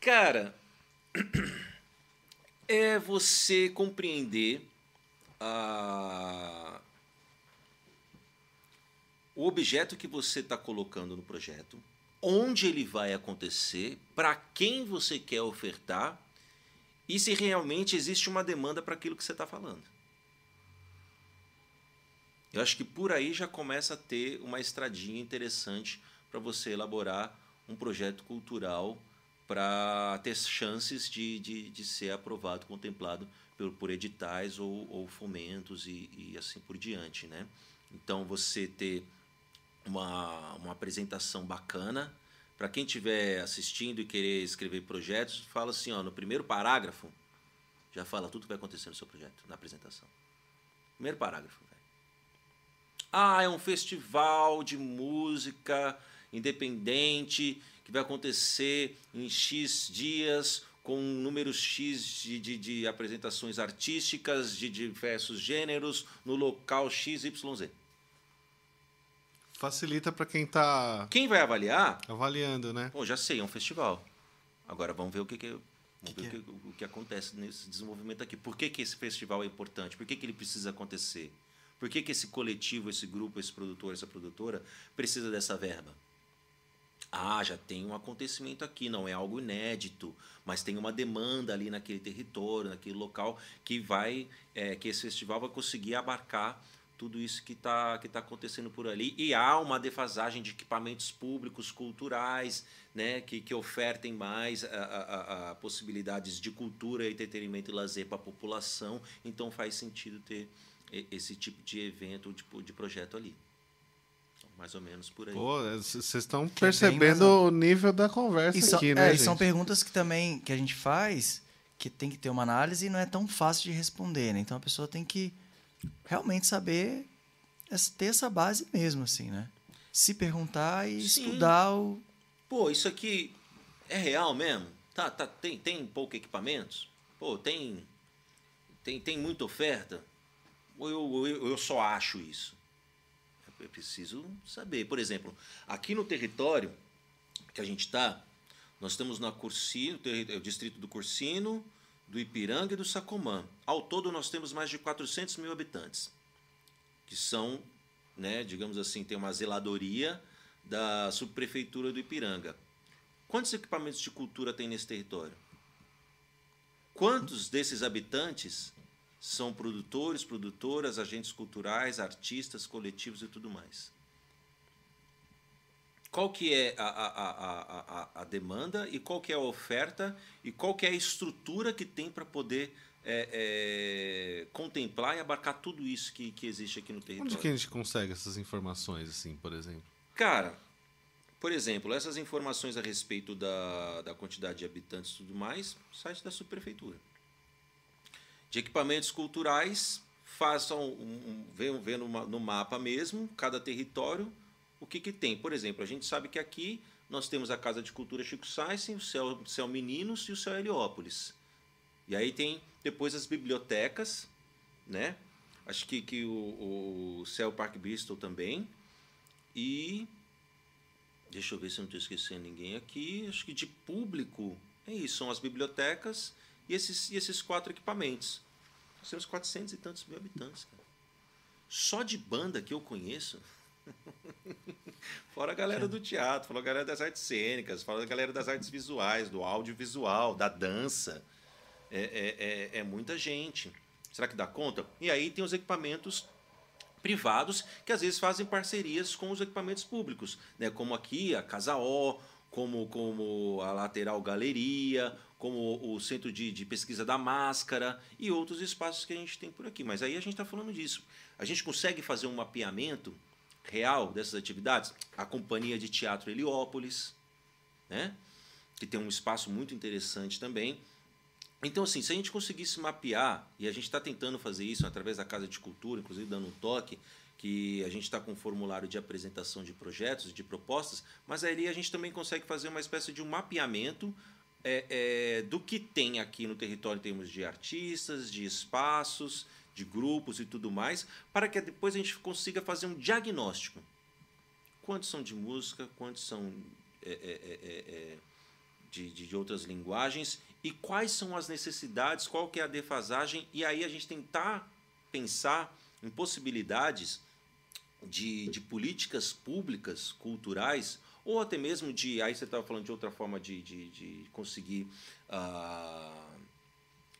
cara, é você compreender a... o objeto que você está colocando no projeto, onde ele vai acontecer, para quem você quer ofertar e se realmente existe uma demanda para aquilo que você está falando. Eu acho que por aí já começa a ter uma estradinha interessante para você elaborar um projeto cultural para ter chances de, de, de ser aprovado, contemplado por, por editais ou, ou fomentos e, e, assim por diante. Né? Então, você ter uma, uma apresentação bacana, para quem estiver assistindo e querer escrever projetos, fala assim, ó, no primeiro parágrafo, já fala tudo que vai acontecer no seu projeto, na apresentação. Primeiro parágrafo, velho. Ah, é um festival de música independente que vai acontecer em X dias com um número X de, de, de apresentações artísticas de diversos gêneros no local XYZ. Facilita para quem está. Quem vai avaliar? Avaliando, né? Pô, já sei, é um festival. Agora vamos ver o que, que, vamos ver que, o, que, o que acontece nesse desenvolvimento aqui. Por que, que esse festival é importante? Por que, que ele precisa acontecer? Por que, que esse coletivo, esse grupo, esse produtor, essa produtora precisa dessa verba? Ah, já tem um acontecimento aqui, não é algo inédito, mas tem uma demanda ali naquele território, naquele local que vai, é, que esse festival vai conseguir abarcar tudo isso que está que tá acontecendo por ali. E há uma defasagem de equipamentos públicos, culturais, né, que, que ofertem mais a, a, a possibilidades de cultura, entretenimento e lazer para a população. Então faz sentido ter esse tipo de evento, tipo de projeto ali. Mais ou menos por aí. Pô, vocês estão é percebendo é o nível da conversa são, aqui, né? É, e são perguntas que também que a gente faz que tem que ter uma análise e não é tão fácil de responder, né? Então a pessoa tem que realmente saber ter essa base mesmo, assim, né? Se perguntar e Sim. estudar o. Pô, isso aqui é real mesmo? Tá, tá, tem, tem pouco equipamentos? Pô, tem, tem, tem muita oferta? Ou eu, eu, eu só acho isso? Eu preciso saber. Por exemplo, aqui no território que a gente está, nós temos na Cursino, o distrito do Cursino, do Ipiranga e do Sacomã. Ao todo, nós temos mais de 400 mil habitantes, que são, né, digamos assim, tem uma zeladoria da subprefeitura do Ipiranga. Quantos equipamentos de cultura tem nesse território? Quantos desses habitantes são produtores, produtoras, agentes culturais, artistas, coletivos e tudo mais? Qual que é a, a, a, a, demanda e qual que é a oferta e qual que é a estrutura que tem para poder é, é, contemplar e abarcar tudo isso que, que existe aqui no território. Onde que a gente consegue essas informações, assim, por exemplo? Cara, por exemplo, essas informações a respeito da, da quantidade de habitantes e tudo mais, site da subprefeitura. De equipamentos culturais, façam um, um, no, no mapa mesmo, cada território, o que, que tem? Por exemplo, a gente sabe que aqui nós temos a Casa de Cultura Chico Sainz, o Céu, Céu Meninos e o Céu Heliópolis. E aí tem depois as bibliotecas, né? Acho que, que o, o Céu Park Bristol também. E deixa eu ver se eu não estou esquecendo ninguém aqui. Acho que de público é isso, são as bibliotecas e esses, e esses quatro equipamentos. Nós temos 400 e tantos mil habitantes. Cara. Só de banda que eu conheço, Fora a galera do teatro, fora a galera das artes cênicas, fora a galera das artes visuais, do audiovisual, da dança. É, é, é, é muita gente. Será que dá conta? E aí tem os equipamentos privados que às vezes fazem parcerias com os equipamentos públicos, né? como aqui a Casa O, como, como a Lateral Galeria, como o Centro de, de Pesquisa da Máscara e outros espaços que a gente tem por aqui. Mas aí a gente está falando disso. A gente consegue fazer um mapeamento real dessas atividades? A Companhia de Teatro Heliópolis, né? que tem um espaço muito interessante também. Então, assim, se a gente conseguisse mapear, e a gente está tentando fazer isso através da Casa de Cultura, inclusive dando um toque, que a gente está com um formulário de apresentação de projetos, de propostas, mas aí a gente também consegue fazer uma espécie de um mapeamento é, é, do que tem aqui no território em termos de artistas, de espaços, de grupos e tudo mais, para que depois a gente consiga fazer um diagnóstico. Quantos são de música, quantos são é, é, é, é, de, de outras linguagens e quais são as necessidades, qual que é a defasagem, e aí a gente tentar pensar em possibilidades de, de políticas públicas, culturais, ou até mesmo de. Aí você estava falando de outra forma de, de, de conseguir. Uh,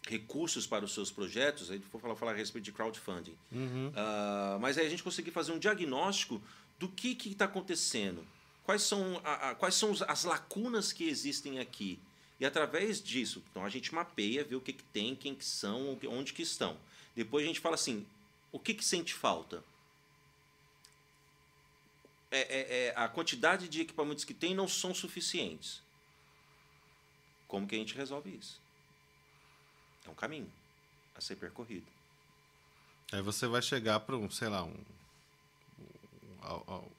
recursos para os seus projetos, aí for falar, falar a respeito de crowdfunding. Uhum. Uh, mas aí a gente conseguir fazer um diagnóstico do que está acontecendo, quais são, a, a, quais são as lacunas que existem aqui. E através disso, então a gente mapeia, vê o que, que tem, quem que são, onde que estão. Depois a gente fala assim, o que, que sente falta? É, é, é, a quantidade de equipamentos que tem não são suficientes. Como que a gente resolve isso? É um caminho a ser percorrido. Aí você vai chegar para um, sei lá, um,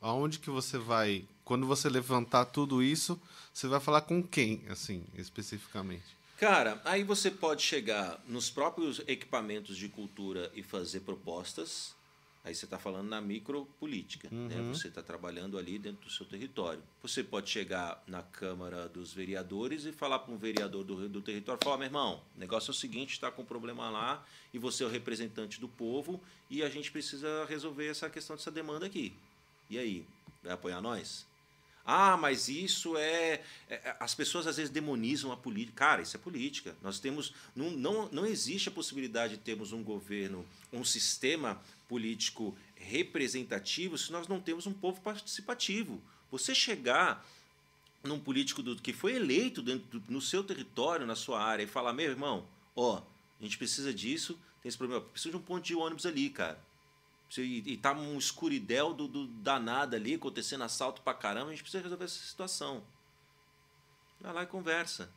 aonde que você vai, quando você levantar tudo isso, você vai falar com quem, assim, especificamente? Cara, aí você pode chegar nos próprios equipamentos de cultura e fazer propostas. Aí você está falando na micropolítica, né? Uhum. Você está trabalhando ali dentro do seu território. Você pode chegar na Câmara dos Vereadores e falar para um vereador do, do território, falar, meu irmão, o negócio é o seguinte, está com um problema lá e você é o representante do povo e a gente precisa resolver essa questão dessa demanda aqui. E aí, vai apoiar nós? Ah, mas isso é, é- As pessoas às vezes demonizam a política. Cara, isso é política. Nós temos. Não, não, não existe a possibilidade de termos um governo, um sistema político representativo se nós não temos um povo participativo. Você chegar num político do, que foi eleito dentro do- no seu território, na sua área, e falar: meu irmão, ó, a gente precisa disso, tem esse problema, precisa de um ponto de ônibus ali, cara. E, e tá um escuridel do, do danado ali, acontecendo assalto pra caramba, a gente precisa resolver essa situação. Vai lá e conversa.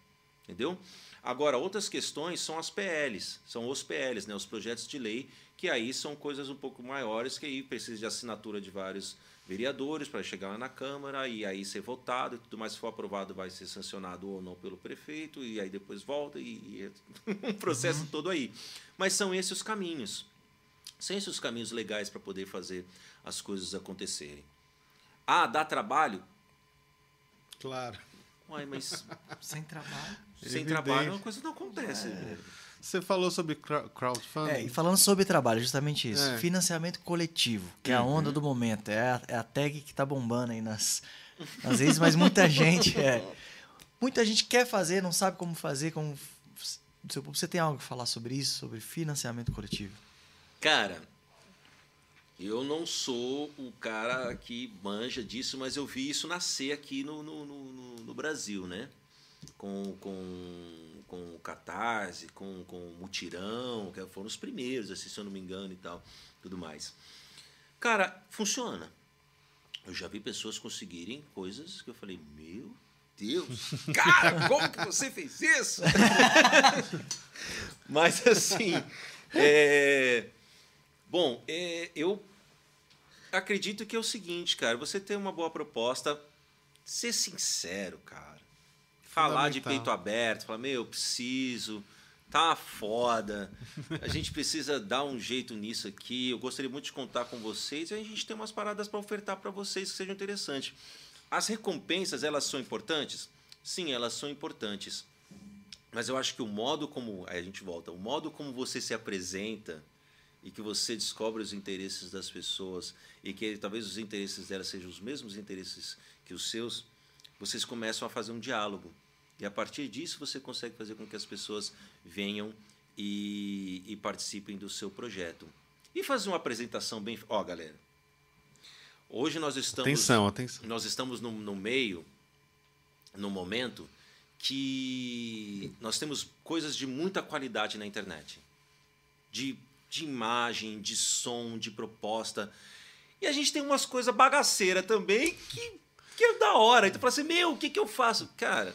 Entendeu? Agora, outras questões são as PLs, são os PLs, né, os projetos de lei, que aí são coisas um pouco maiores, que aí precisa de assinatura de vários vereadores para chegar lá na Câmara e aí ser votado e tudo mais. Se for aprovado, vai ser sancionado ou não pelo prefeito, e aí depois volta, e, e é um processo todo aí. Mas são esses os caminhos. São esses os caminhos legais para poder fazer as coisas acontecerem. Ah, dá trabalho? Claro. Uai, mas Sem trabalho. sem Evidente. trabalho a coisa não acontece. Você falou sobre crowd- crowdfunding. É, e falando sobre trabalho, justamente isso. É. Financiamento coletivo, que é a onda do momento. É a, é a tag que tá bombando aí nas, nas redes, mas muita gente é. Muita gente quer fazer, não sabe como fazer, como. Seu- Você tem algo a falar sobre isso, sobre financiamento coletivo? Cara, eu não sou o cara que manja disso, mas eu vi isso nascer aqui no, no, no, no- Brasil, né? Com, com, com o Catarse, com, com o Mutirão, que foram os primeiros, assim, se eu não me engano e tal, tudo mais. Cara, funciona. Eu já vi pessoas conseguirem coisas que eu falei, meu Deus, cara, como que você fez isso? Mas assim, é, bom, é, eu acredito que é o seguinte, cara, você tem uma boa proposta, ser sincero, cara. Falar de peito aberto, falar, meu, eu preciso, tá foda, a gente precisa dar um jeito nisso aqui, eu gostaria muito de contar com vocês e a gente tem umas paradas para ofertar para vocês que sejam interessantes. As recompensas, elas são importantes? Sim, elas são importantes. Mas eu acho que o modo como. Aí a gente volta. O modo como você se apresenta e que você descobre os interesses das pessoas e que talvez os interesses delas sejam os mesmos interesses que os seus, vocês começam a fazer um diálogo. E a partir disso você consegue fazer com que as pessoas venham e, e participem do seu projeto. E fazer uma apresentação bem. Ó, galera. Hoje nós estamos. Atenção, atenção. Nós estamos no, no meio, no momento, que nós temos coisas de muita qualidade na internet. De, de imagem, de som, de proposta. E a gente tem umas coisas bagaceiras também que, que é da hora. Então fala assim, meu, o que, que eu faço? Cara,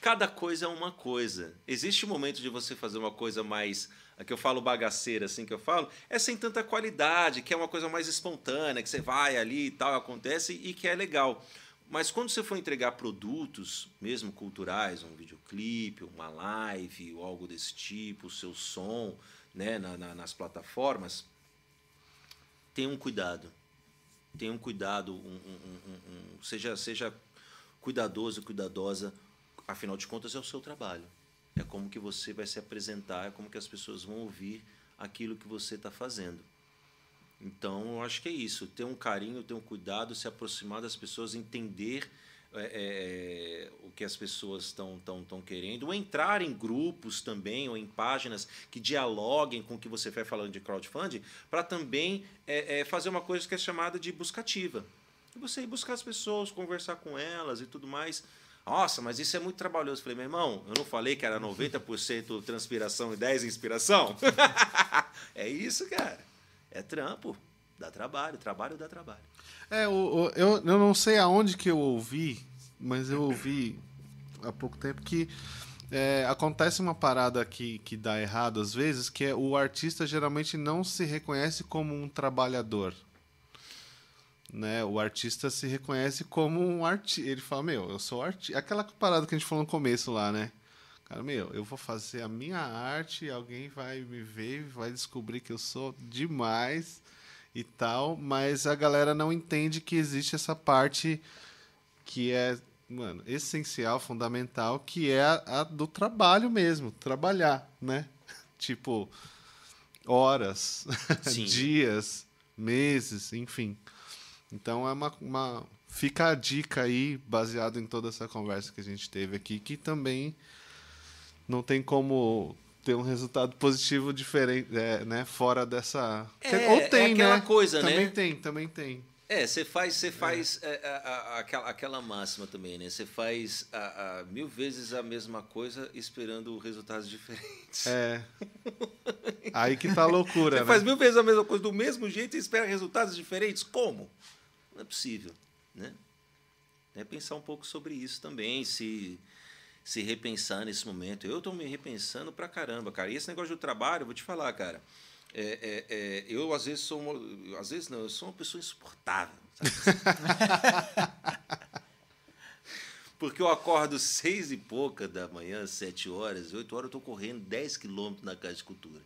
cada coisa é uma coisa. Existe um momento de você fazer uma coisa mais. A que eu falo bagaceira, assim que eu falo, é sem tanta qualidade, que é uma coisa mais espontânea, que você vai ali e tal, acontece e que é legal. Mas quando você for entregar produtos, mesmo culturais, um videoclipe, uma live ou algo desse tipo, o seu som né, na- na- nas plataformas, tenha um cuidado. Tenha um cuidado, um- um- um- seja, seja cuidadoso, cuidadosa, afinal de contas é o seu trabalho. É como que você vai se apresentar, é como que as pessoas vão ouvir aquilo que você está fazendo. Então, eu acho que é isso. Ter um carinho, ter um cuidado, se aproximar das pessoas, entender é, é, o que as pessoas estão tão, tão querendo, ou entrar em grupos também, ou em páginas que dialoguem com o que você vai falando de crowdfunding, para também é, é, fazer uma coisa que é chamada de buscativa. E você ir buscar as pessoas, conversar com elas e tudo mais. Nossa, mas isso é muito trabalhoso. Falei, meu irmão, eu não falei que era 90% transpiração e 10% inspiração? é isso, cara. É trampo. Dá trabalho. Trabalho dá trabalho. É, o- eu, eu não sei aonde que eu ouvi, mas eu ouvi há pouco tempo que é, acontece uma parada que, que dá errado às vezes, que é o artista geralmente não se reconhece como um trabalhador. Né? O artista se reconhece como um artista. Ele fala, meu, eu sou artista. Aquela parada que a gente falou no começo lá, né? Cara, meu, eu vou fazer a minha arte, alguém vai me ver, vai descobrir que eu sou demais e tal, mas a galera não entende que existe essa parte que é, mano, essencial, fundamental, que é a, a do trabalho mesmo, trabalhar, né? tipo, horas, dias, meses, enfim. Então é uma, uma. Fica a dica aí, baseado em toda essa conversa que a gente teve aqui, que também não tem como ter um resultado positivo diferente, é, né? Fora dessa. É, Ou tem, é aquela né? coisa, também né? Também tem, também tem. É, você faz, você faz é. É, a, a, aquela, aquela máxima também, né? Você faz a, mil vezes a mesma coisa esperando resultados diferentes. É. Aí que tá a loucura, Você né? faz mil vezes a mesma coisa do mesmo jeito e espera resultados diferentes? Como? Não é possível, né? É pensar um pouco sobre isso também, se se repensar nesse momento. Eu estou me repensando pra caramba, cara. E esse negócio do trabalho, vou te falar, cara. É, é, é, eu às vezes sou uma, às vezes não, eu sou uma pessoa insuportável. Porque eu acordo seis e pouca da manhã, sete horas, oito horas, eu estou correndo 10 quilômetros na Casa de Cultura.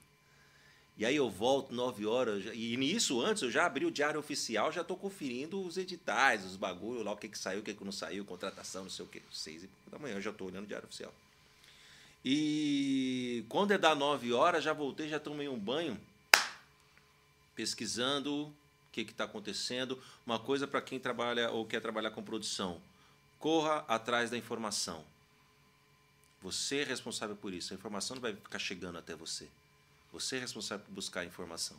E aí eu volto nove horas, e nisso antes eu já abri o diário oficial, já estou conferindo os editais, os bagulho lá, o que, que saiu, o que, que não saiu, contratação, não sei o quê. Seis e pouca da manhã eu já estou olhando o diário oficial. E quando é da nove horas, já voltei, já tomei um banho, pesquisando o que está acontecendo. Uma coisa para quem trabalha ou quer trabalhar com produção: corra atrás da informação. Você é responsável por isso. A informação não vai ficar chegando até você. Você é responsável por buscar informação.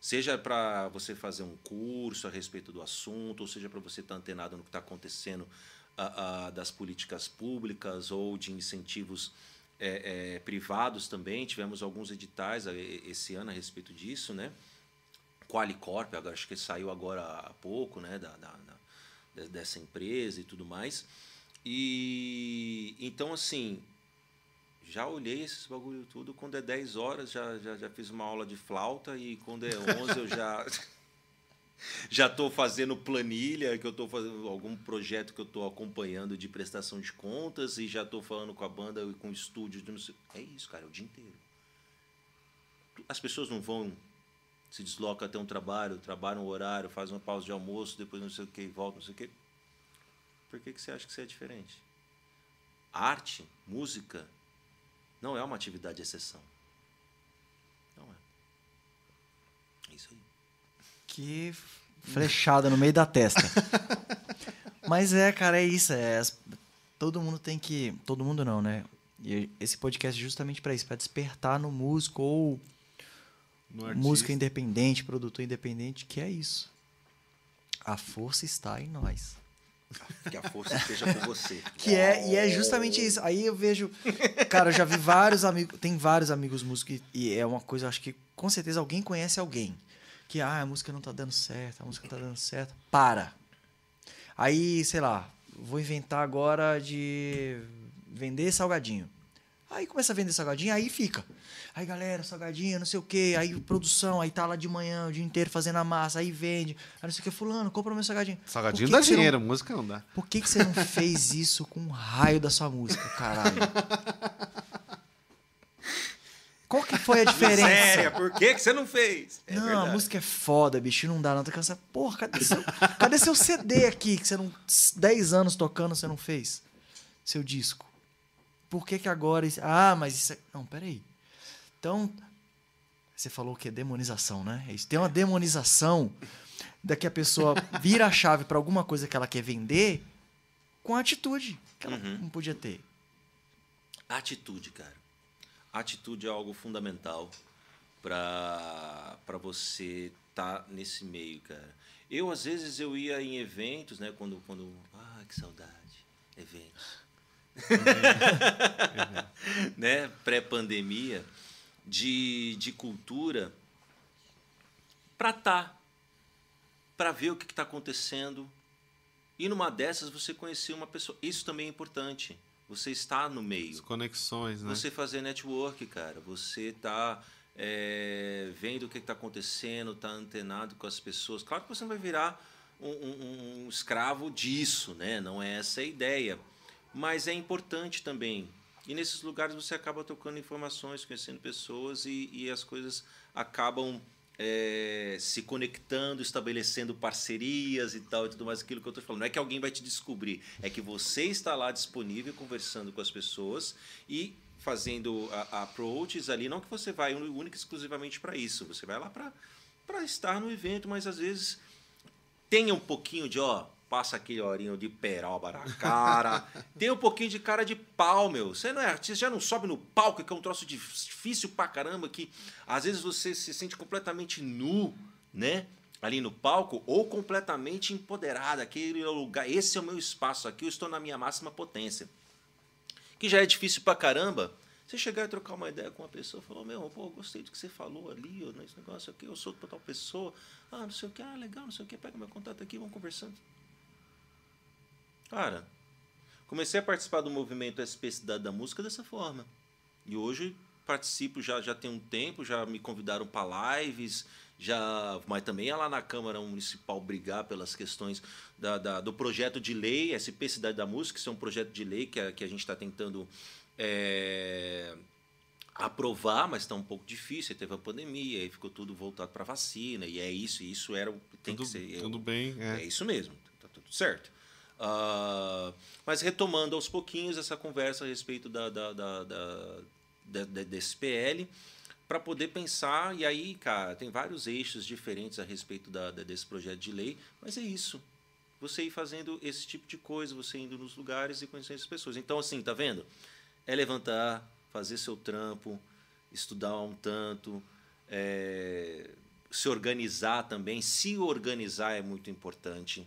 Seja para você fazer um curso a respeito do assunto, ou seja para você estar tá antenado no que está acontecendo a, a, das políticas públicas ou de incentivos é, é, privados também. Tivemos alguns editais esse ano a respeito disso, né? Qualicorp, acho que saiu agora há pouco, né, da, da, da, dessa empresa e tudo mais. E então assim, já olhei esses bagulho tudo, quando é 10 horas já, já, já fiz uma aula de flauta e quando é 11 eu já já estou fazendo planilha, que eu estou fazendo algum projeto que eu estou acompanhando de prestação de contas e já estou falando com a banda e com o estúdio. É isso, cara, é o dia inteiro. As pessoas não vão se desloca até um trabalho, trabalha um horário, faz uma pausa de almoço, depois não sei o que, volta, não sei o que. Por que, que você acha que você é diferente? Arte, música, não é uma atividade de exceção. Não é. É isso aí. Que flechada no meio da testa. Mas é, cara, é isso. É, todo mundo tem que. Todo mundo não, né? E esse podcast é justamente para isso, para despertar no músico ou música independente, produtor independente, que é isso. A força está em nós. Que a força esteja com você. Que é, e é justamente isso. Aí eu vejo. Cara, eu já vi vários amigos. Tem vários amigos músicos e é uma coisa, acho que com certeza alguém conhece alguém. Que, ah, a música não tá dando certo, a música não tá dando certo. Para. Aí, sei lá, vou inventar agora de vender salgadinho. Aí começa a vender salgadinho, aí fica. Aí, galera, salgadinho, não sei o quê. Aí, produção, aí tá lá de manhã, o dia inteiro fazendo a massa, aí vende. Aí não sei o que, fulano, compra o meu salgadinho. Salgadinho que dá que dinheiro, não... música não dá. Por que, que você não fez isso com o raio da sua música, caralho? Qual que foi a diferença? Séria, por que, que você não fez? É não, verdade. a música é foda, bicho, não dá, não tá cansado. Porra, cadê seu, cadê seu CD aqui que você não. 10 anos tocando, você não fez? Seu disco. Por que, que agora. Ah, mas isso. É... Não, peraí. Então, você falou que é demonização, né? É isso. Tem uma demonização da que a pessoa vira a chave para alguma coisa que ela quer vender com a atitude que ela uhum. não podia ter. Atitude, cara. Atitude é algo fundamental para você estar tá nesse meio, cara. Eu, às vezes, eu ia em eventos, né? Quando, quando... Ah, que saudade. Eventos. né? Pré-pandemia, de, de cultura, para estar, tá, para ver o que está acontecendo. E numa dessas você conhecer uma pessoa. Isso também é importante. Você está no meio. As conexões, né? Você fazer network, cara. Você está é, vendo o que está acontecendo, está antenado com as pessoas. Claro que você não vai virar um, um, um escravo disso, né? Não é essa a ideia mas é importante também. E nesses lugares você acaba trocando informações, conhecendo pessoas e, e as coisas acabam é, se conectando, estabelecendo parcerias e tal e tudo mais aquilo que eu estou falando. Não é que alguém vai te descobrir, é que você está lá disponível, conversando com as pessoas e fazendo a, a approaches ali. Não que você vai única e exclusivamente para isso, você vai lá para estar no evento, mas às vezes tenha um pouquinho de, ó, passa aquele horinho de peroba na cara, tem um pouquinho de cara de pau, meu. Você não é artista, já não sobe no palco, que é um troço difícil pra caramba, que às vezes você se sente completamente nu, né? Ali no palco, ou completamente empoderado. Aquele lugar, esse é o meu espaço aqui, eu estou na minha máxima potência. Que já é difícil pra caramba. Você chegar e trocar uma ideia com uma pessoa, falou, meu, pô, gostei do que você falou ali, ó, nesse negócio aqui, eu sou tal pessoa, ah, não sei o que, ah, legal, não sei o que, pega meu contato aqui, vamos conversando. Cara, comecei a participar do movimento SP Cidade da Música dessa forma. E hoje participo já, já tem um tempo, já me convidaram para lives, já, mas também é lá na Câmara Municipal brigar pelas questões da, da, do projeto de lei, SP Cidade da Música, isso é um projeto de lei que a, que a gente está tentando é, aprovar, mas está um pouco difícil. Aí teve a pandemia, aí ficou tudo voltado para vacina, e é isso, e isso era tem tudo, que ser. Tudo bem, é. é isso mesmo, tá tudo certo. Uh, mas retomando aos pouquinhos essa conversa a respeito da, da, da, da desse PL, para poder pensar, e aí, cara, tem vários eixos diferentes a respeito desse projeto de lei, mas é isso. Você ir fazendo esse tipo de coisa, você indo nos lugares e conhecendo as pessoas. Então, assim, tá vendo? É levantar, fazer seu trampo, estudar um tanto, é, se organizar também. Se organizar é muito importante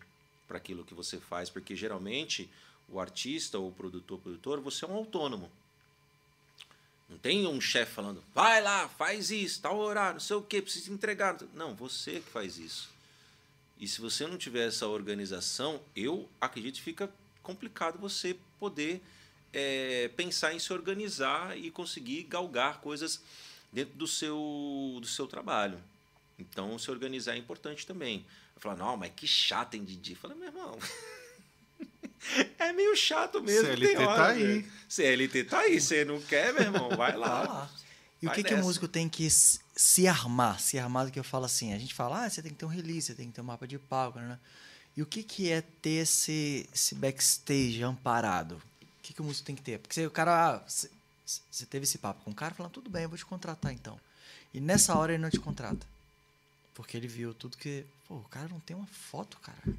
para aquilo que você faz, porque geralmente o artista ou o produtor, produtor, você é um autônomo. Não tem um chefe falando, vai lá, faz isso, tal horário, não sei o que, precisa entregar. Não, você que faz isso. E se você não tiver essa organização, eu acredito que fica complicado você poder é, pensar em se organizar e conseguir galgar coisas dentro do seu, do seu trabalho. Então, se organizar é importante também. Falar, não, mas que chato, hein, Didi? Fala, meu irmão. é meio chato mesmo. CLT hora, tá aí. Né? CLT tá aí. Você não quer, meu irmão? Vai lá. Vai lá. E Vai o que, que o músico tem que se armar? Se armar do que eu falo assim. A gente fala, ah, você tem que ter um release, você tem que ter um mapa de palco, né? E o que, que é ter esse, esse backstage amparado? O que, que o músico tem que ter? Porque o cara, ah, você, você teve esse papo com o cara, falando, tudo bem, eu vou te contratar então. E nessa hora ele não te contrata. Porque ele viu tudo que. Pô, o cara não tem uma foto, cara.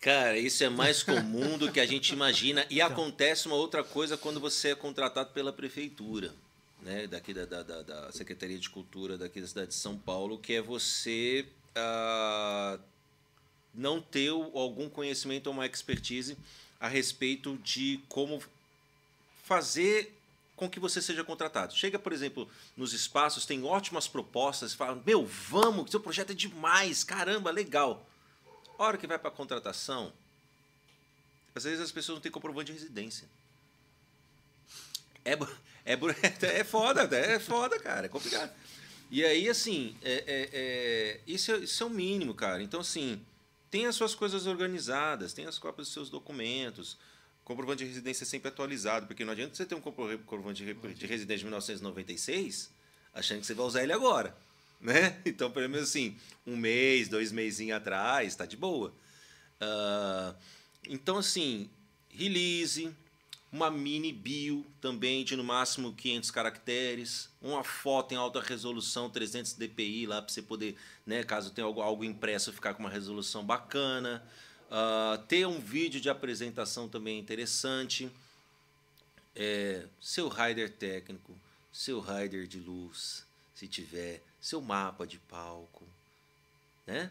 Cara, isso é mais comum do que a gente imagina. E então. acontece uma outra coisa quando você é contratado pela prefeitura, né? Daqui da, da, da Secretaria de Cultura daqui da cidade de São Paulo, que é você uh, não ter algum conhecimento ou uma expertise a respeito de como fazer com que você seja contratado. Chega, por exemplo, nos espaços, tem ótimas propostas, fala, meu, vamos, seu projeto é demais, caramba, legal. A hora que vai para a contratação, às vezes as pessoas não têm comprovante de residência. É, é, é foda, é foda, cara, é complicado. E aí, assim, é, é, é, isso, é, isso é o mínimo, cara. Então, assim, tem as suas coisas organizadas, tem as cópias dos seus documentos, comprovante de residência é sempre atualizado, porque não adianta você ter um comprovante de residência de 1996 achando que você vai usar ele agora. Né? Então, pelo menos assim, um mês, dois meses atrás, está de boa. Uh, então, assim, release, uma mini bio também de no máximo 500 caracteres, uma foto em alta resolução 300 dpi lá para você poder, né, caso tenha algo, algo impresso, ficar com uma resolução bacana. Uh, ter um vídeo de apresentação também é interessante. É, seu rider técnico, seu rider de luz, se tiver, seu mapa de palco, né?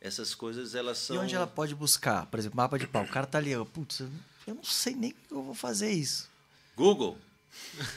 Essas coisas elas são. E onde ela pode buscar? Por exemplo, mapa de palco. O cara tá ali, putz, eu não sei nem como eu vou fazer isso. Google.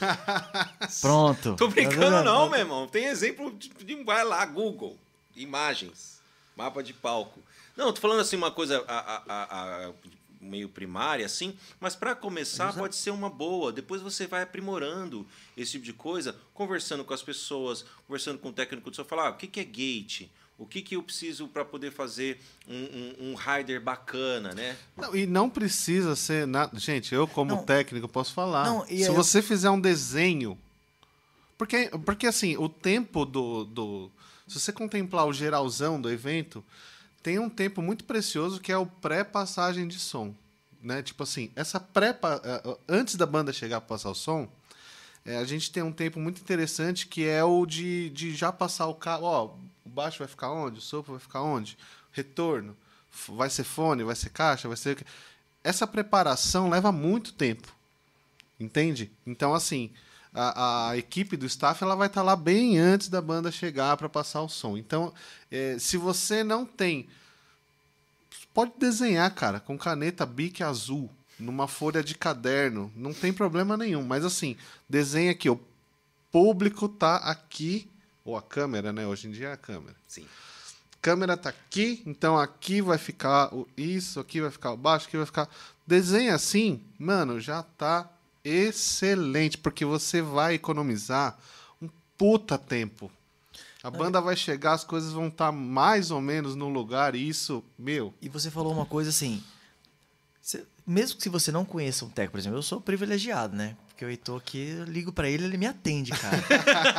Pronto. Tô brincando tá não, meu irmão. Tem exemplo de, de vai lá, Google, imagens, mapa de palco. Não, tô falando assim uma coisa a, a, a, meio primária, assim, mas para começar Exato. pode ser uma boa. Depois você vai aprimorando esse tipo de coisa, conversando com as pessoas, conversando com o técnico do seu falar, ah, o que, que é gate? O que, que eu preciso para poder fazer um, um, um, rider bacana, né? Não, e não precisa ser nada. Gente, eu como não, técnico posso falar. Não, Se eu... você fizer um desenho, porque, porque assim, o tempo do, do Se você contemplar o geralzão do evento, tem um tempo muito precioso que é o pré-passagem de som. Né? Tipo assim, essa pré eh, antes da banda chegar para passar o som, é, a gente tem um tempo muito interessante que é o de, de já passar o carro. Ó, o baixo vai ficar onde? O sopro vai ficar onde? Retorno. Vai ser fone, vai ser caixa, vai ser. Essa preparação leva muito tempo. Entende? Então, assim, a, a, equipe do staff ela vai estar tá lá bem antes da banda chegar para passar o som. Então, é, se você não tem. Pode desenhar, cara, com caneta bique azul, numa folha de caderno, não tem problema nenhum. Mas assim, desenha aqui, o público tá aqui, ou a câmera, né? Hoje em dia é a câmera. Sim. Câmera tá aqui, então aqui vai ficar isso, aqui vai ficar o baixo, aqui vai ficar. Desenha assim, mano, já tá excelente, porque você vai economizar um puta tempo. A banda vai chegar, as coisas vão estar tá mais ou menos no lugar, e isso, meu. E você falou uma coisa assim. mesmo que se você não conheça um técnico, por exemplo, eu sou privilegiado, né? Porque o Heitor aqui, eu ligo para ele, ele me atende, cara.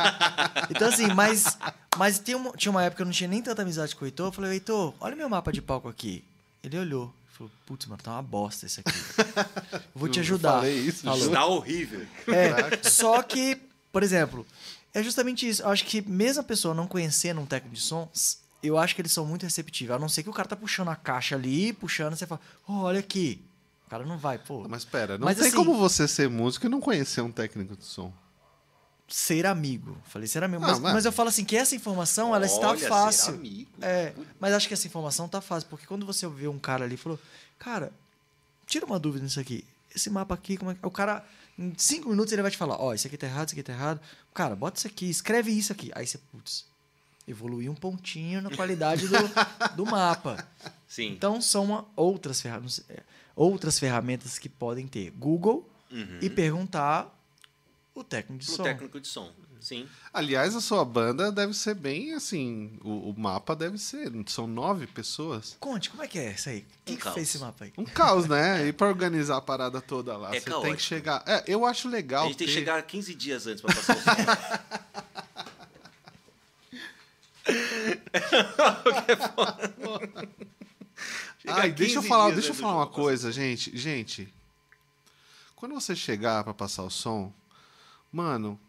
então, assim, mas, mas tinha, uma, tinha uma época que eu não tinha nem tanta amizade com o Heitor. Eu falei, Heitor, olha meu mapa de palco aqui. Ele olhou. Falou, putz, mano, tá uma bosta esse aqui. Vou te ajudar. falei isso, Falou. Está horrível. É, só que, por exemplo, é justamente isso. Eu acho que mesmo a pessoa não conhecendo um técnico de som, eu acho que eles são muito receptivos. A não ser que o cara tá puxando a caixa ali, puxando, você fala, oh, olha aqui. O cara não vai, pô. Mas pera, não Mas, tem assim, como você ser músico e não conhecer um técnico de som ser amigo. Falei ser amigo. mas, mas, eu falo assim que essa informação ela está fácil. É, mas acho que essa informação está fácil, porque quando você vê um cara ali e falou, cara, tira uma dúvida nisso aqui. Esse mapa aqui, como é que. O cara, em cinco minutos, ele vai te falar, ó, oh, isso aqui tá errado, isso aqui tá errado. Cara, bota isso aqui, escreve isso aqui. Aí você, putz, evoluiu um pontinho na qualidade do, do mapa. Sim. Então são uma, outras ferramentas. Outras ferramentas que podem ter Google uhum. e perguntar o técnico de Pro som. O técnico de som, sim. Aliás, a sua banda deve ser bem assim. O, o mapa deve ser. São nove pessoas. Conte, como é que é isso aí? Quem um que fez esse mapa aí? Um caos, né? E para organizar a parada toda lá. É você caótico. tem que chegar. É, eu acho legal. A gente ter... tem que chegar 15 dias antes para passar o som. Ai, deixa eu falar, deixa eu falar uma coisa, gente. Gente, quando você chegar para passar o som, Mano,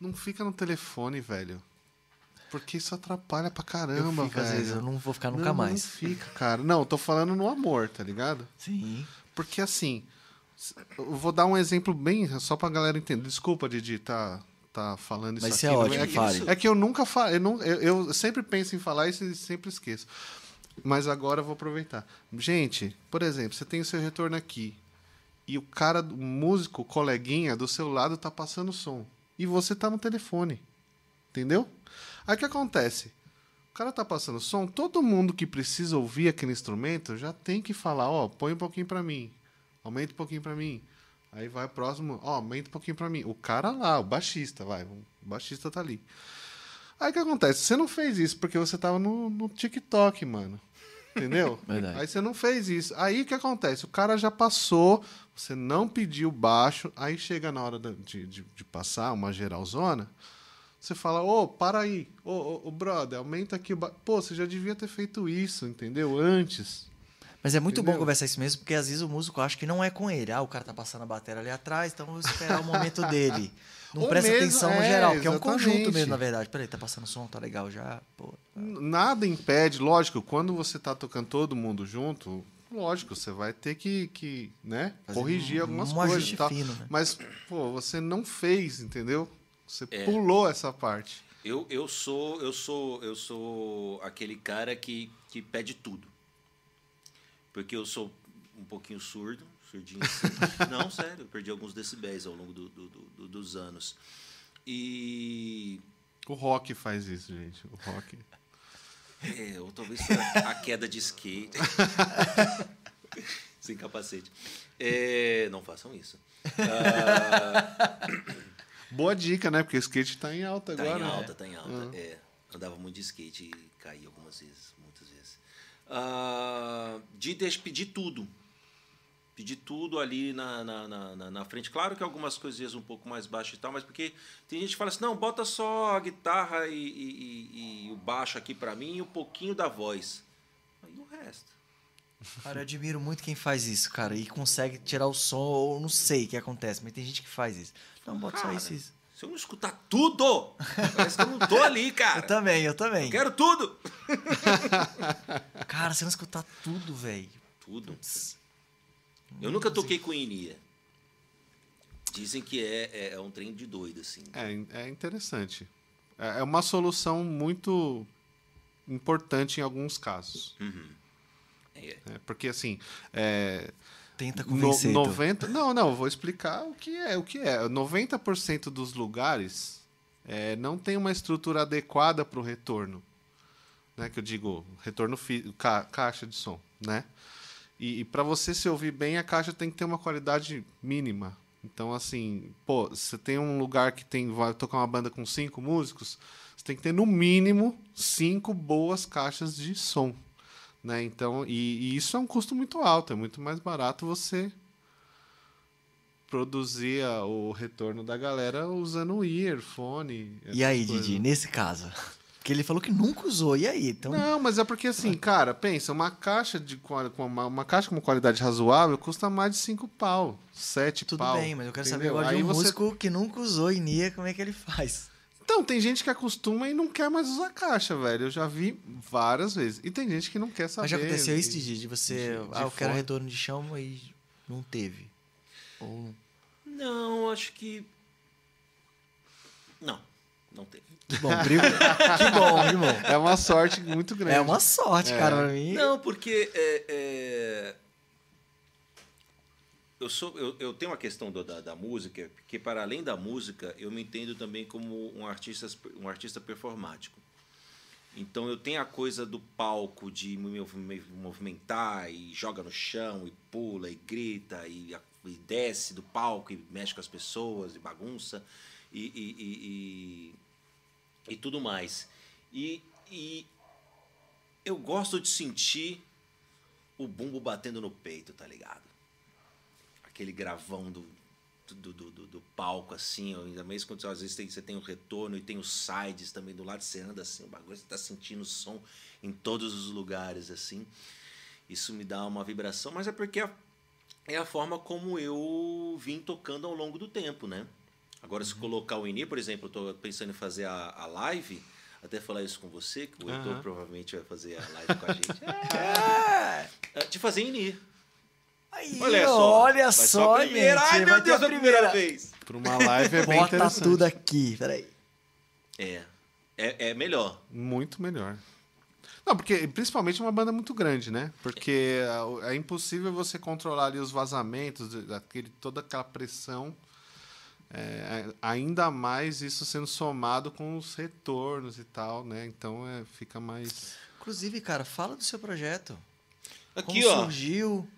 não fica no telefone, velho. Porque isso atrapalha pra caramba, eu fico, velho. Às vezes eu não vou ficar nunca não, mais. Não fica, cara. Não, eu tô falando no amor, tá ligado? Sim. Porque assim, eu vou dar um exemplo bem só pra galera entender. Desculpa, Didi, tá, tá falando isso Mas aqui. Mas é ótimo, é que. É que eu nunca falo, eu, eu, eu, sempre penso em falar isso e sempre esqueço. Mas agora eu vou aproveitar. Gente, por exemplo, você tem o seu retorno aqui e o cara, o músico, o coleguinha do seu lado tá passando som. E você tá no telefone. Entendeu? Aí o que acontece? O cara tá passando som, todo mundo que precisa ouvir aquele instrumento já tem que falar, ó, oh, põe um pouquinho para mim. Aumenta um pouquinho para mim. Aí vai próximo, ó, oh, aumenta um pouquinho para mim. O cara lá, o baixista, vai, o baixista tá ali. Aí o que acontece? Você não fez isso porque você tava no, no TikTok, mano. Entendeu? Verdade. Aí você não fez isso. Aí o que acontece? O cara já passou, você não pediu baixo, aí chega na hora de, de, de passar uma geralzona, você fala, ô, oh, para aí, ô, oh, oh, brother, aumenta aqui o baixo. Pô, você já devia ter feito isso, entendeu? Antes. Mas é muito Entendeu? bom conversar isso mesmo, porque às vezes o músico acha que não é com ele. Ah, o cara tá passando a bateria ali atrás, então vou esperar o momento dele. Não Ou presta mesmo, atenção no é, geral, porque é um conjunto mesmo, na verdade. Peraí, tá passando som, tá legal já. Pô, tá. Nada impede, lógico, quando você tá tocando todo mundo junto, lógico, você vai ter que, que né, corrigir um, algumas um coisas. Tal. Fino, né? Mas, pô, você não fez, entendeu? Você é. pulou essa parte. Eu, eu sou eu sou eu sou aquele cara que, que pede tudo porque eu sou um pouquinho surdo, surdinho. Assim. Não, sério, eu perdi alguns decibéis ao longo do, do, do, dos anos. E. O rock faz isso, gente. O rock. É, ou talvez a, queda de skate. Sem capacete. É, não façam isso. Uh... Boa dica, né? Porque o skate está em alta tá agora. Está em alta, está em alta. Uhum. É, andava muito de skate e caí algumas vezes uh, de pedir tudo. Pedir tudo ali na, na, na, na, frente. Claro que algumas coisinhas um pouco mais baixo e tal, mas porque tem gente que fala assim, não, bota só a guitarra e, e, e, e o baixo aqui para mim e um pouquinho da voz. Aí o resto. Cara, eu admiro muito quem faz isso, cara, e consegue tirar o som, ou não sei o que acontece, mas tem gente que faz isso. Então bota cara, só isso, Se eu não escutar tudo, parece que eu não tô ali, cara. eu também, eu também. Eu quero tudo. cara, se eu não escutar tudo, velho. Tudo. Eu nunca toquei com Inia. Dizem que é, é, é, um trem de doido, assim. É, é interessante. É, é uma solução muito importante em alguns casos. Uhum. É. é porque, assim... É, Tenta convencer. No, 90, não, não, vou explicar o que é. O que é. 90% dos lugares é, não tem uma estrutura adequada para o retorno. Né, que eu digo, retorno ca, caixa de som, né? E, e para você se ouvir bem, a caixa tem que ter uma qualidade mínima. Então, assim, pô, você tem um lugar que tem vai tocar uma banda com cinco músicos, você tem que ter no mínimo cinco boas caixas de som, né? Então, e, e isso é um custo muito alto. É muito mais barato você produzir o retorno da galera usando o earphone. E aí, coisas. Didi, nesse caso? Porque ele falou que nunca usou. E aí? Então... Não, mas é porque assim, cara, pensa, uma caixa de com uma, uma caixa com uma qualidade razoável custa mais de 5 pau, 7 Tudo pau. Tudo bem, mas eu quero entendeu? saber agora de um você... músico que nunca usou e Nia, como é que ele faz? Então, tem gente que acostuma e não quer mais usar caixa, velho. Eu já vi várias vezes. E tem gente que não quer saber. Mas já aconteceu isso, de, de você. De, de ah, eu quero retorno de chão e não teve. Ou... Não, acho que. Não, não teve. Que bom, brigo. que bom, que bom. É uma sorte muito grande. É uma sorte, é. cara, pra mim. Não, porque é, é... Eu, sou, eu, eu tenho uma questão do, da, da música, que para além da música, eu me entendo também como um artista, um artista performático. Então eu tenho a coisa do palco de me movimentar e joga no chão e pula e grita e, e desce do palco e mexe com as pessoas e bagunça e, e, e e tudo mais. E, e eu gosto de sentir o bumbo batendo no peito, tá ligado? Aquele gravão do, do, do, do, do palco, assim, ainda mais quando às vezes tem, você tem o retorno e tem os sides também do lado, você anda assim, o bagulho, você tá sentindo o som em todos os lugares, assim. Isso me dá uma vibração, mas é porque é, é a forma como eu vim tocando ao longo do tempo, né? Agora, se colocar o INI, por exemplo, eu estou pensando em fazer a, a live, até falar isso com você, que o Heitor provavelmente vai fazer a live com a gente. É. é, de fazer INI. Aí, olha só, olha só, a primeira. Gente, Ai, meu Deus, a primeira, primeira vez. Para uma live é bem Bota tudo aqui, peraí. É, é, é melhor. Muito melhor. Não, porque principalmente uma banda muito grande, né? Porque é, é impossível você controlar ali os vazamentos, aquele, toda aquela pressão é, ainda mais isso sendo somado com os retornos e tal, né? Então é, fica mais. Inclusive, cara, fala do seu projeto. Aqui, Como ó. surgiu?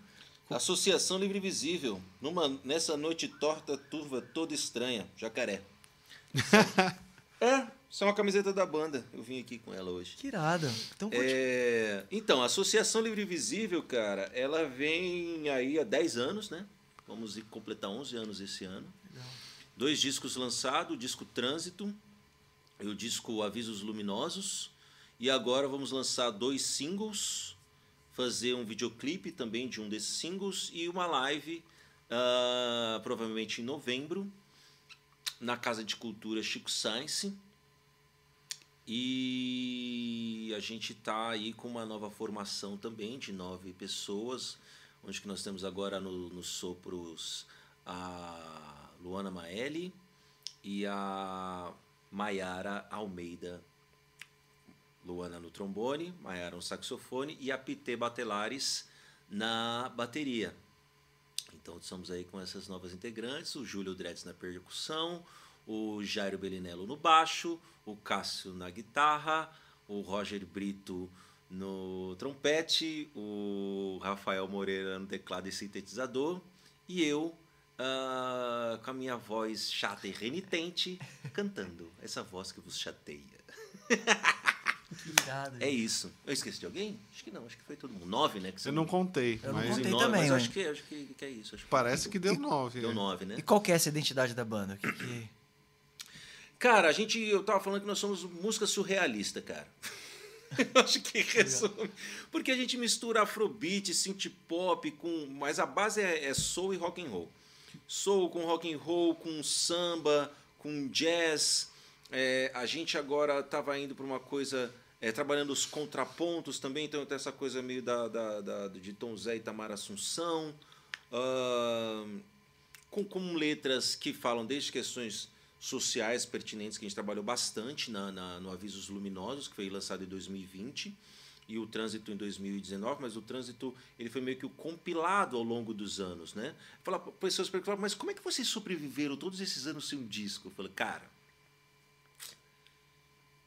Associação Livre Visível. Numa, nessa noite torta, turva toda estranha. Jacaré. é, isso é uma camiseta da banda. Eu vim aqui com ela hoje. Que irada. Então, é... então, a Associação Livre Visível, cara, ela vem aí há 10 anos, né? Vamos completar 11 anos esse ano. Dois discos lançados, o disco Trânsito e o disco Avisos Luminosos. E agora vamos lançar dois singles, fazer um videoclipe também de um desses singles e uma live, uh, provavelmente em novembro, na Casa de Cultura Chico Science. E a gente está aí com uma nova formação também de nove pessoas, onde que nós temos agora no, nos sopros a Luana Maeli e a Maiara Almeida. Luana no trombone, Maiara no saxofone e a Pité Batelares na bateria. Então estamos aí com essas novas integrantes, o Júlio Dretz na percussão, o Jairo Belinello no baixo, o Cássio na guitarra, o Roger Brito no trompete, o Rafael Moreira no teclado e sintetizador e eu uh, com a minha voz chata e renitente, cantando. Essa voz que vos chateia. Que irado, É isso. Eu esqueci de alguém? Acho que não, acho que foi todo mundo. Nove, né? Que Eu não contei, Eu não mas contei nove, também, mas né? acho que, acho que, que é isso. Acho que parece que deu nove. deu né? nove, né? E qual que é essa identidade da banda? O que que- Cara, a gente, eu tava falando que nós somos música surrealista, cara. Eu acho que resume. Porque a gente mistura afrobeat, synth pop com, mas a base é, é soul e rock and roll. Soul com rock and roll, com samba, com jazz. É, a gente agora estava indo para uma coisa é, trabalhando os contrapontos também, então tem essa coisa meio da, da, da- de Tom Zé e Tamara Assunção. Ahn, com, com letras que falam desde questões sociais pertinentes, que a gente trabalhou bastante na, na- no Avisos Luminosos, que foi lançado em 2020, e o Trânsito em 2019, mas o Trânsito ele foi meio que o compilado ao longo dos anos. Né? Fala, pessoas perguntavam, mas como é que vocês sobreviveram todos esses anos sem um disco? Eu falei, cara,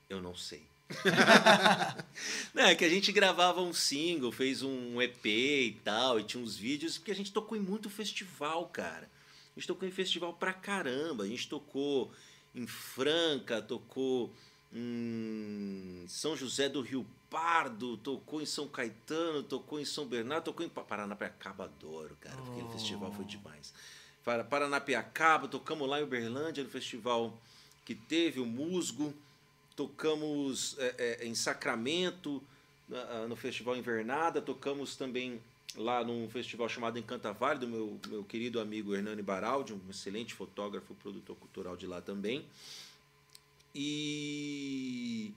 eu não sei. Não, é que a gente gravava um single, fez um EP e tal, e tinha uns vídeos, porque a gente tocou em muito festival, cara. A gente tocou em festival pra caramba. A gente tocou em Franca, tocou em São José do Rio Pardo, tocou em São Caetano, tocou em São Bernardo, tocou em Pa- Paranapiacaba, adoro, cara. Aquele festival foi demais. Para Paranapiacaba, tocamos lá em Uberlândia, no festival que teve, o Musgo. Tocamos é, é, em Sacramento, na- ah, no Festival Invernada. Tocamos também lá num festival chamado Encanta Vale, do meu, meu querido amigo Hernani Baraldi, um excelente fotógrafo, produtor cultural de lá também. E,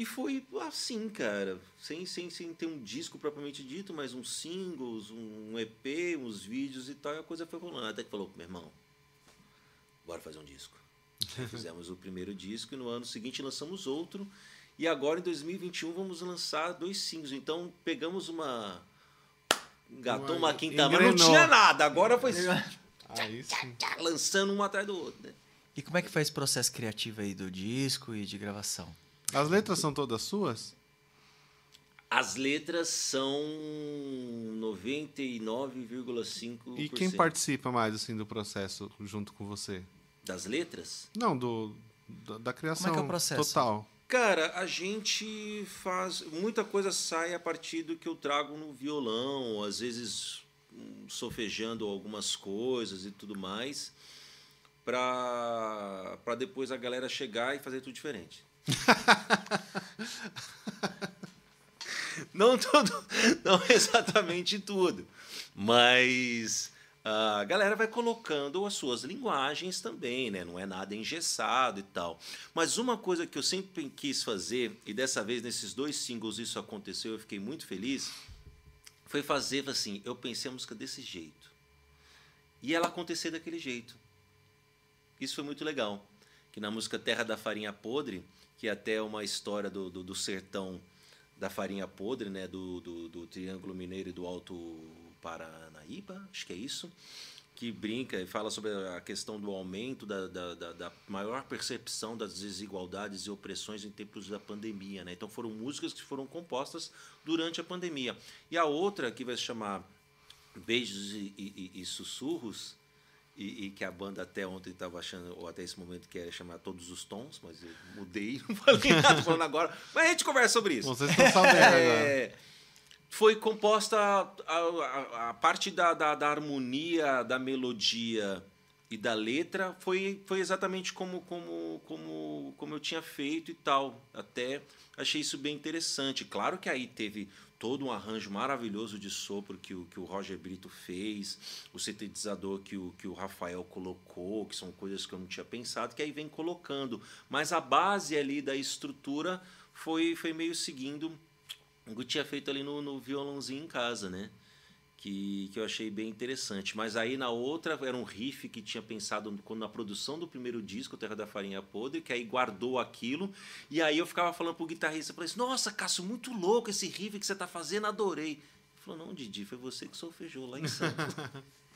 e foi assim, cara, sem, sem, sem ter um disco propriamente dito, mas uns singles, um EP, uns vídeos e tal, e a coisa foi rolando. Até que falou, meu irmão, bora fazer um disco. Fizemos o primeiro disco e no ano seguinte lançamos outro. E agora em 2021 vamos lançar dois singles. Então pegamos uma. Engatou uma Uma- quinta mas não tinha nada. Agora foi Aí sim. lançando um atrás do outro. Né? E como é que foi esse processo criativo aí do disco e de gravação? As letras são todas suas? As letras são 99,5%. E quem participa mais assim do processo junto com você? Das letras? Não, do da, da criação Como é que é o processo? total. Cara, a gente faz. Muita coisa sai a partir do que eu trago no violão, às vezes hum, sofejando algumas coisas e tudo mais, pra, pra depois a galera chegar e fazer tudo diferente. não tudo, não exatamente tudo, mas a galera vai colocando as suas linguagens também, né? Não é nada engessado e tal. Mas uma coisa que eu sempre quis fazer, e dessa vez nesses dois singles isso aconteceu, eu fiquei muito feliz, foi fazer assim, eu pensei a música desse jeito. E ela acontecer daquele jeito. Isso foi muito legal. Que na música Terra da Farinha Podre, que é até uma história do, do, do sertão da farinha podre, né? Do, do, do Triângulo Mineiro e do Alto Paranaíba, acho que é isso. Que brinca e fala sobre a questão do aumento da, da, da, da maior percepção das desigualdades e opressões em tempos da pandemia. Né? Então foram músicas que foram compostas durante a pandemia. E a outra, que vai se chamar Beijos e, e- e Sussurros, e, e que a banda até ontem estava achando, ou até esse momento, que ia chamar Todos os Tons, mas eu mudei, não falei nada, falando agora. Mas a gente conversa sobre isso. Vocês estão sabendo agora. É, foi composta a, a- a parte da, da, da harmonia, da melodia e da letra foi, foi exatamente como, como, como, como eu tinha feito e tal. Até achei isso bem interessante. Claro que aí teve todo um arranjo maravilhoso de sopro que o, que o Roger Brito fez, o sintetizador que o, que o Rafael colocou, que são coisas que eu não tinha pensado, que aí vem colocando. Mas a base ali da estrutura foi, foi meio seguindo o que tinha feito ali no, no violãozinho em casa, né? Que, que eu achei bem interessante. Mas aí na outra era um riff que tinha pensado quando na produção do primeiro disco, Terra da Farinha Podre, que aí guardou aquilo. E aí eu ficava falando pro guitarrista, falei assim, nossa, Cássio, muito louco esse riff que você tá fazendo, adorei. Ele falou, não, Didi, foi você que solfejou lá em Santos.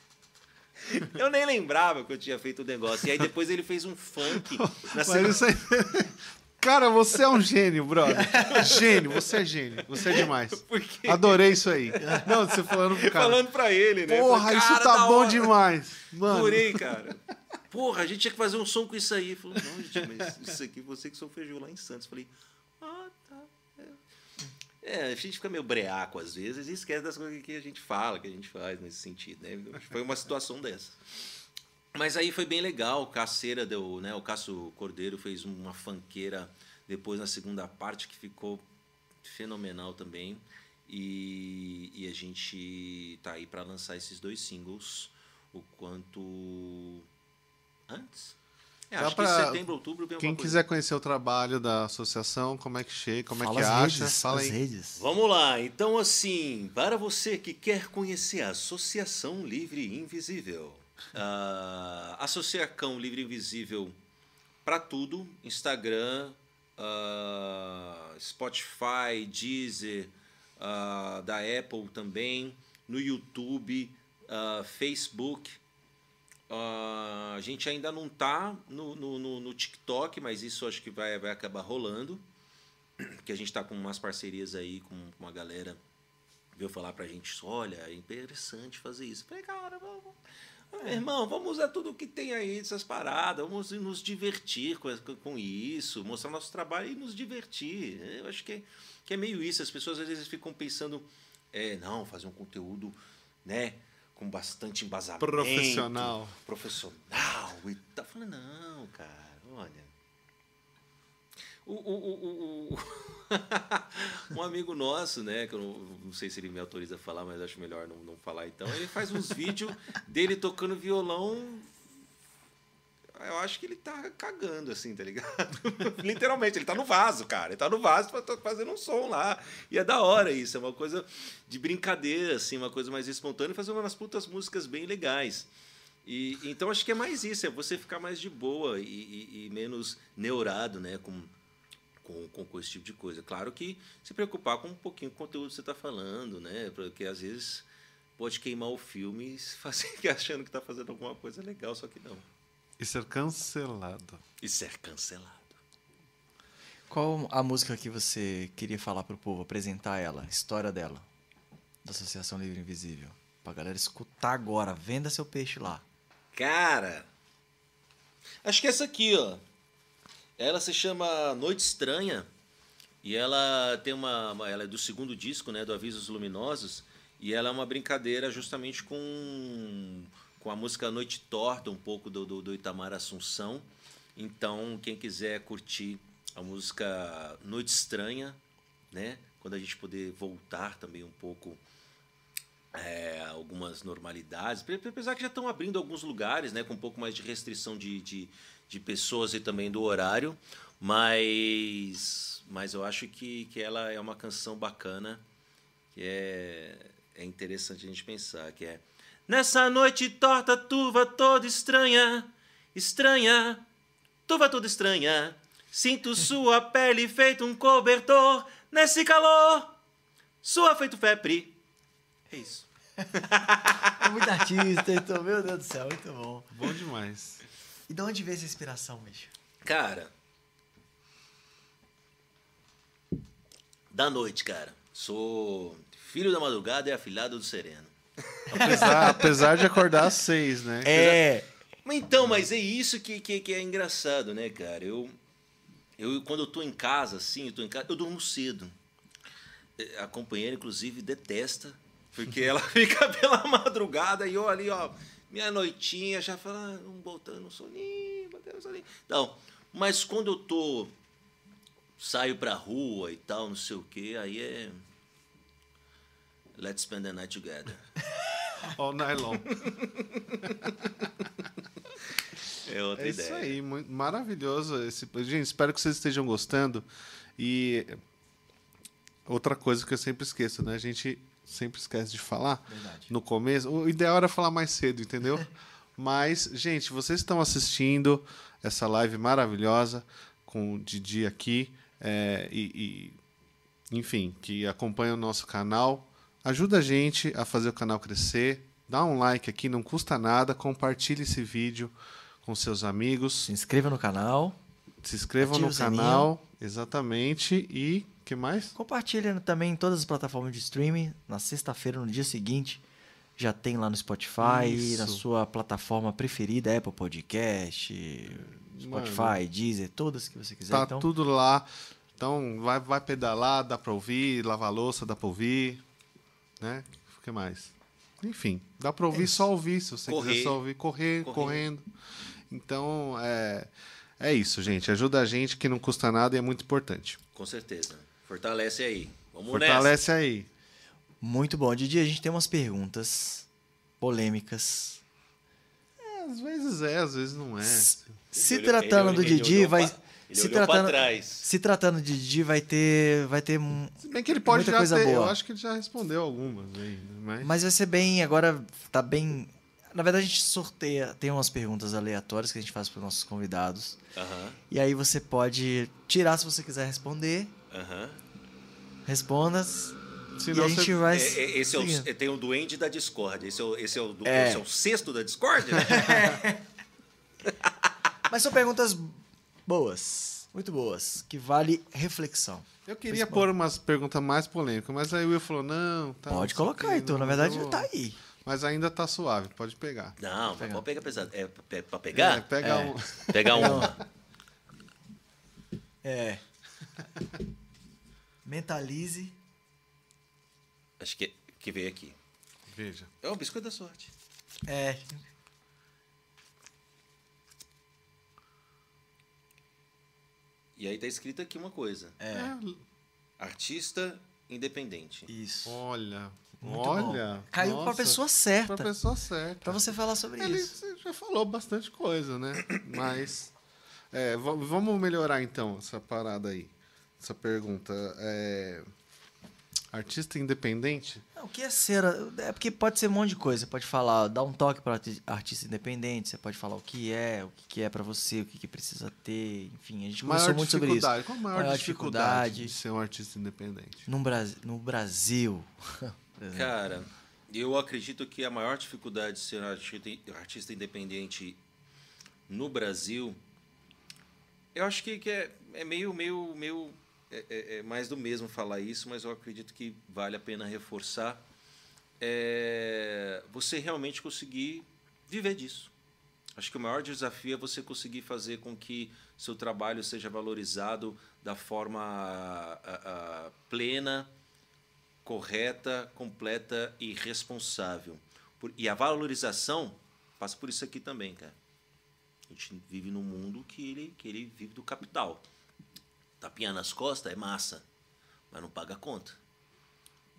eu nem lembrava que eu tinha feito o negócio. E aí depois ele fez um funk. Na Mas semana- isso aí... Cara, você é um gênio, brother. Gênio, você é gênio. Você é demais. Adorei isso aí. Não, você falando pro cara. Falando pra ele, né? Porra, Falei, isso "Cara, tá bom hora." demais. Mano. Adorei, cara. Porra, a gente tinha que fazer um som com isso aí. Falou, não, gente, mas isso aqui você que solfejou lá em Santos. Falei, ah, tá. É, É, a gente fica meio breaco às vezes e esquece das coisas que a gente fala, que a gente faz nesse sentido, né? Foi uma situação dessa. Mas aí foi bem legal, o Caceira deu, né? O Cássio Cordeiro fez uma fanqueira depois na segunda parte que ficou fenomenal também. E, e a gente tá aí para lançar esses dois singles o quanto antes. É, Dá acho pra- que setembro, outubro vem Quem quiser conhecer o trabalho da associação, como é que chega, como Fala é que as acha, redes, fala as aí. redes. Vamos lá, então assim, para você que quer conhecer a Associação Livre Invisível, a Associação Livre Invisível para tudo, Instagram, ah, Spotify, Deezer, ah, da Apple também, no YouTube, ah, Facebook. Ah, a gente ainda não tá no, no, no, no TikTok, mas isso acho que vai, vai acabar rolando que a gente está com umas parcerias aí com uma galera veio falar pra gente, olha, é interessante fazer isso. Falei, cara, vamos, meu irmão, vamos usar tudo que tem aí dessas paradas, vamos nos divertir com, com isso, mostrar nosso trabalho e nos divertir. Eu acho que é, que é meio isso. As pessoas às vezes ficam pensando, é, não, fazer um conteúdo, né, com bastante embasamento. Profissional. Profissional e tal. Eu Falei, não, cara, olha. O, o, o, um amigo nosso, né? Que eu não, não sei se ele me autoriza a falar, mas acho melhor não, não falar então. Ele faz uns vídeos dele tocando violão. Eu acho que ele tá cagando, assim, tá ligado? Literalmente, ele tá no vaso, cara. Ele tá no vaso fa- tá fazendo um som lá. E é da hora isso, é uma coisa de brincadeira, assim, uma coisa mais espontânea fazer umas putas músicas bem legais. E, então acho que é mais isso, é você ficar mais de boa e, e- e menos neurado, né, com, com, com, com esse tipo de coisa. Claro que se preocupar com um pouquinho do conteúdo que você está falando, né, porque às vezes pode queimar o filme e fazer achando que está fazendo alguma coisa legal, só que não. E ser cancelado. E ser cancelado. Qual a música que você queria falar pro povo, apresentar ela, a história dela, da Associação Livre Invisível? Pra galera escutar agora, venda seu peixe lá. Cara, acho que essa aqui, ó. Ela se chama Noite Estranha e ela tem uma, ela é do segundo disco, né, do Avisos Luminosos, e ela é uma brincadeira justamente com com a música Noite Torta, um pouco do, do, do Itamar Assunção. Então, quem quiser curtir a música Noite Estranha, né, quando a gente puder voltar também um pouco é, algumas normalidades, Pe- apesar que já estão abrindo alguns lugares, né, com um pouco mais de restrição de, de, de pessoas e também do horário, mas, mas eu acho que, que ela é uma canção bacana, que é, é interessante a gente pensar, que é Nessa noite torta, turva toda estranha, estranha, turva toda estranha, sinto sua pele feito um cobertor, nesse calor, sua feito febre. É isso. É muito artista, então, meu Deus do céu, muito bom. Bom demais. E de onde veio essa inspiração, bicho? Cara. Da noite, cara. Sou filho da madrugada e afilhado do sereno. Apesar, apesar de acordar às seis, né? É. Mas então, mas é isso que, que, que é engraçado, né, cara? Eu, eu, quando eu tô em casa, assim, eu tô em casa, eu durmo cedo. Eh, A companheira, inclusive, detesta, porque ela fica pela madrugada e eu ali, ó, minha noitinha, já fala, ah, um botando um soninho, botando um soninho. Então, mas quando eu tô, saio pra rua e tal, não sei o quê, aí é... Let's spend the night together. All nylon. É outra É ideia. isso aí, muito maravilhoso. Esse... Gente, espero que vocês estejam gostando. E outra coisa que eu sempre esqueço, né? A gente sempre esquece de falar Verdade. no começo. O ideal era falar mais cedo, entendeu? Mas, gente, vocês estão assistindo essa live maravilhosa com o Didi aqui. é, e, e, enfim, que acompanha o nosso canal. Ajuda a gente a fazer o canal crescer. Dá um like aqui, não custa nada. Compartilhe esse vídeo com seus amigos. Se inscreva no canal. Se inscrevam Ative no canal. Exatamente. E que mais? Compartilha também em todas as plataformas de streaming. Na sexta-feira, no dia seguinte, já tem lá no Spotify, Isso. na sua plataforma preferida, Apple Podcast, Spotify, Deezer, todas que você quiser. Tá então, tudo lá. Então, vai, vai pedalar, dá pra ouvir, lavar louça, dá pra ouvir, né? O que mais? Enfim, dá pra ouvir só ouvir, se você Correr. quiser só ouvir, correr, Correr. correndo. Então, é, é isso, gente. Ajuda a gente que não custa nada e é muito importante. Com certeza. Fortalece aí. Vamos nessa. Fortalece aí. Muito bom. Didi, a gente tem umas perguntas polêmicas. É, às vezes é, às vezes não é. S- Se Ele olhou- tratando ele- do ele Didi, vai. pra- ele se tratando, trás. se tratando de Didi, vai ter, vai ter, um- Se bem que ele pode já ter, boa. eu acho que ele já respondeu algumas aí, né? mas... mas vai ser bem. Agora tá bem. Na verdade, a gente sorteia, tem umas perguntas aleatórias que a gente faz para os nossos convidados. E aí você pode tirar se você quiser responder. Aham. Responda. Senão e a gente você- vai. É, é, esse é o, é, tem o duende da discórdia. Esse é o, esse é o, É. esse é o sexto da discórdia? Mas são perguntas boas. Muito boas. Que vale reflexão. Eu queria pôr umas perguntas mais polêmicas, mas aí o Will falou, não... Tá, Pode colocar, então. Na verdade, vou. tá aí. Mas ainda tá suave, pode pegar. Não, pode pegar pesado. É pra- pra É, pegar? pega É. um... Pegar uma. É. Mentalize. Acho que, que veio aqui. Veja. É o biscoito da sorte. É. E aí tá escrito aqui uma coisa. É. É, Artista independente. Isso. olha, Muito olha. bom. Caiu pra nossa, pessoa certa. Pra pessoa certa. Pra você falar sobre Ele isso. já falou bastante coisa, né? Mas é, va- vamos melhorar então essa parada aí, essa pergunta. É, artista independente? Não, o que é ser. É porque pode ser um monte de coisa. Você pode falar, dar um toque para artista independente. Você pode falar o que é, o que é pra você, o que, que precisa ter. Enfim, a gente conversou Maior muito sobre isso. dificuldade. Qual a maior, Maior dificuldade, dificuldade. de ser um artista independente? No, Bras... no Brasil. Cara, eu acredito que a maior dificuldade de ser um artista, artista independente no Brasil, eu acho que, que é, é meio, meio, meio é, é- é mais do mesmo falar isso, mas eu acredito que vale a pena reforçar. É você realmente conseguir viver disso. Acho que o maior desafio é você conseguir fazer com que seu trabalho seja valorizado da forma ah, ah, plena, correta, completa e responsável. Por- e a valorização passa por isso aqui também, cara. A gente vive num mundo que ele, que ele vive do capital. Tapinha nas costas é massa, mas não paga a conta.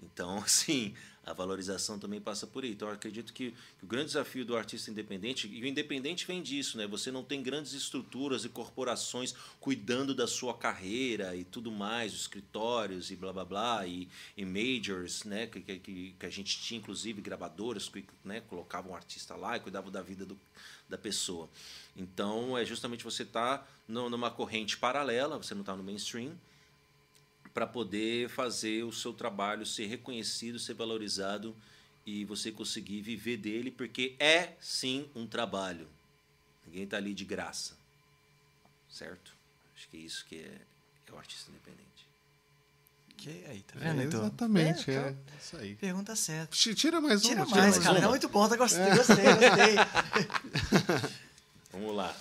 Então, assim, a valorização também passa por aí. Então, eu acredito que, que o grande desafio do artista independente, e o independente vem disso, né? Você não tem grandes estruturas e corporações cuidando da sua carreira e tudo mais, os escritórios e blá blá blá, e, e majors, né? Que, que, que que a gente tinha, inclusive, gravadoras que né? colocavam um artista lá e cuidavam da vida do, da pessoa. Então, é justamente você estar numa corrente paralela, você não está no mainstream, para poder fazer o seu trabalho ser reconhecido, ser valorizado e você conseguir viver dele, porque é sim um trabalho. Ninguém está ali de graça. Certo? Acho que é isso que é, é o artista independente. Que aí, tá É, vendo, então? exatamente, é, cara, isso aí. Pergunta certa. Ti- Tira mais uma. Tira tira mais, mais cara. uma. É muito bom, tá gostei, gostei, gostei. Vamos lá.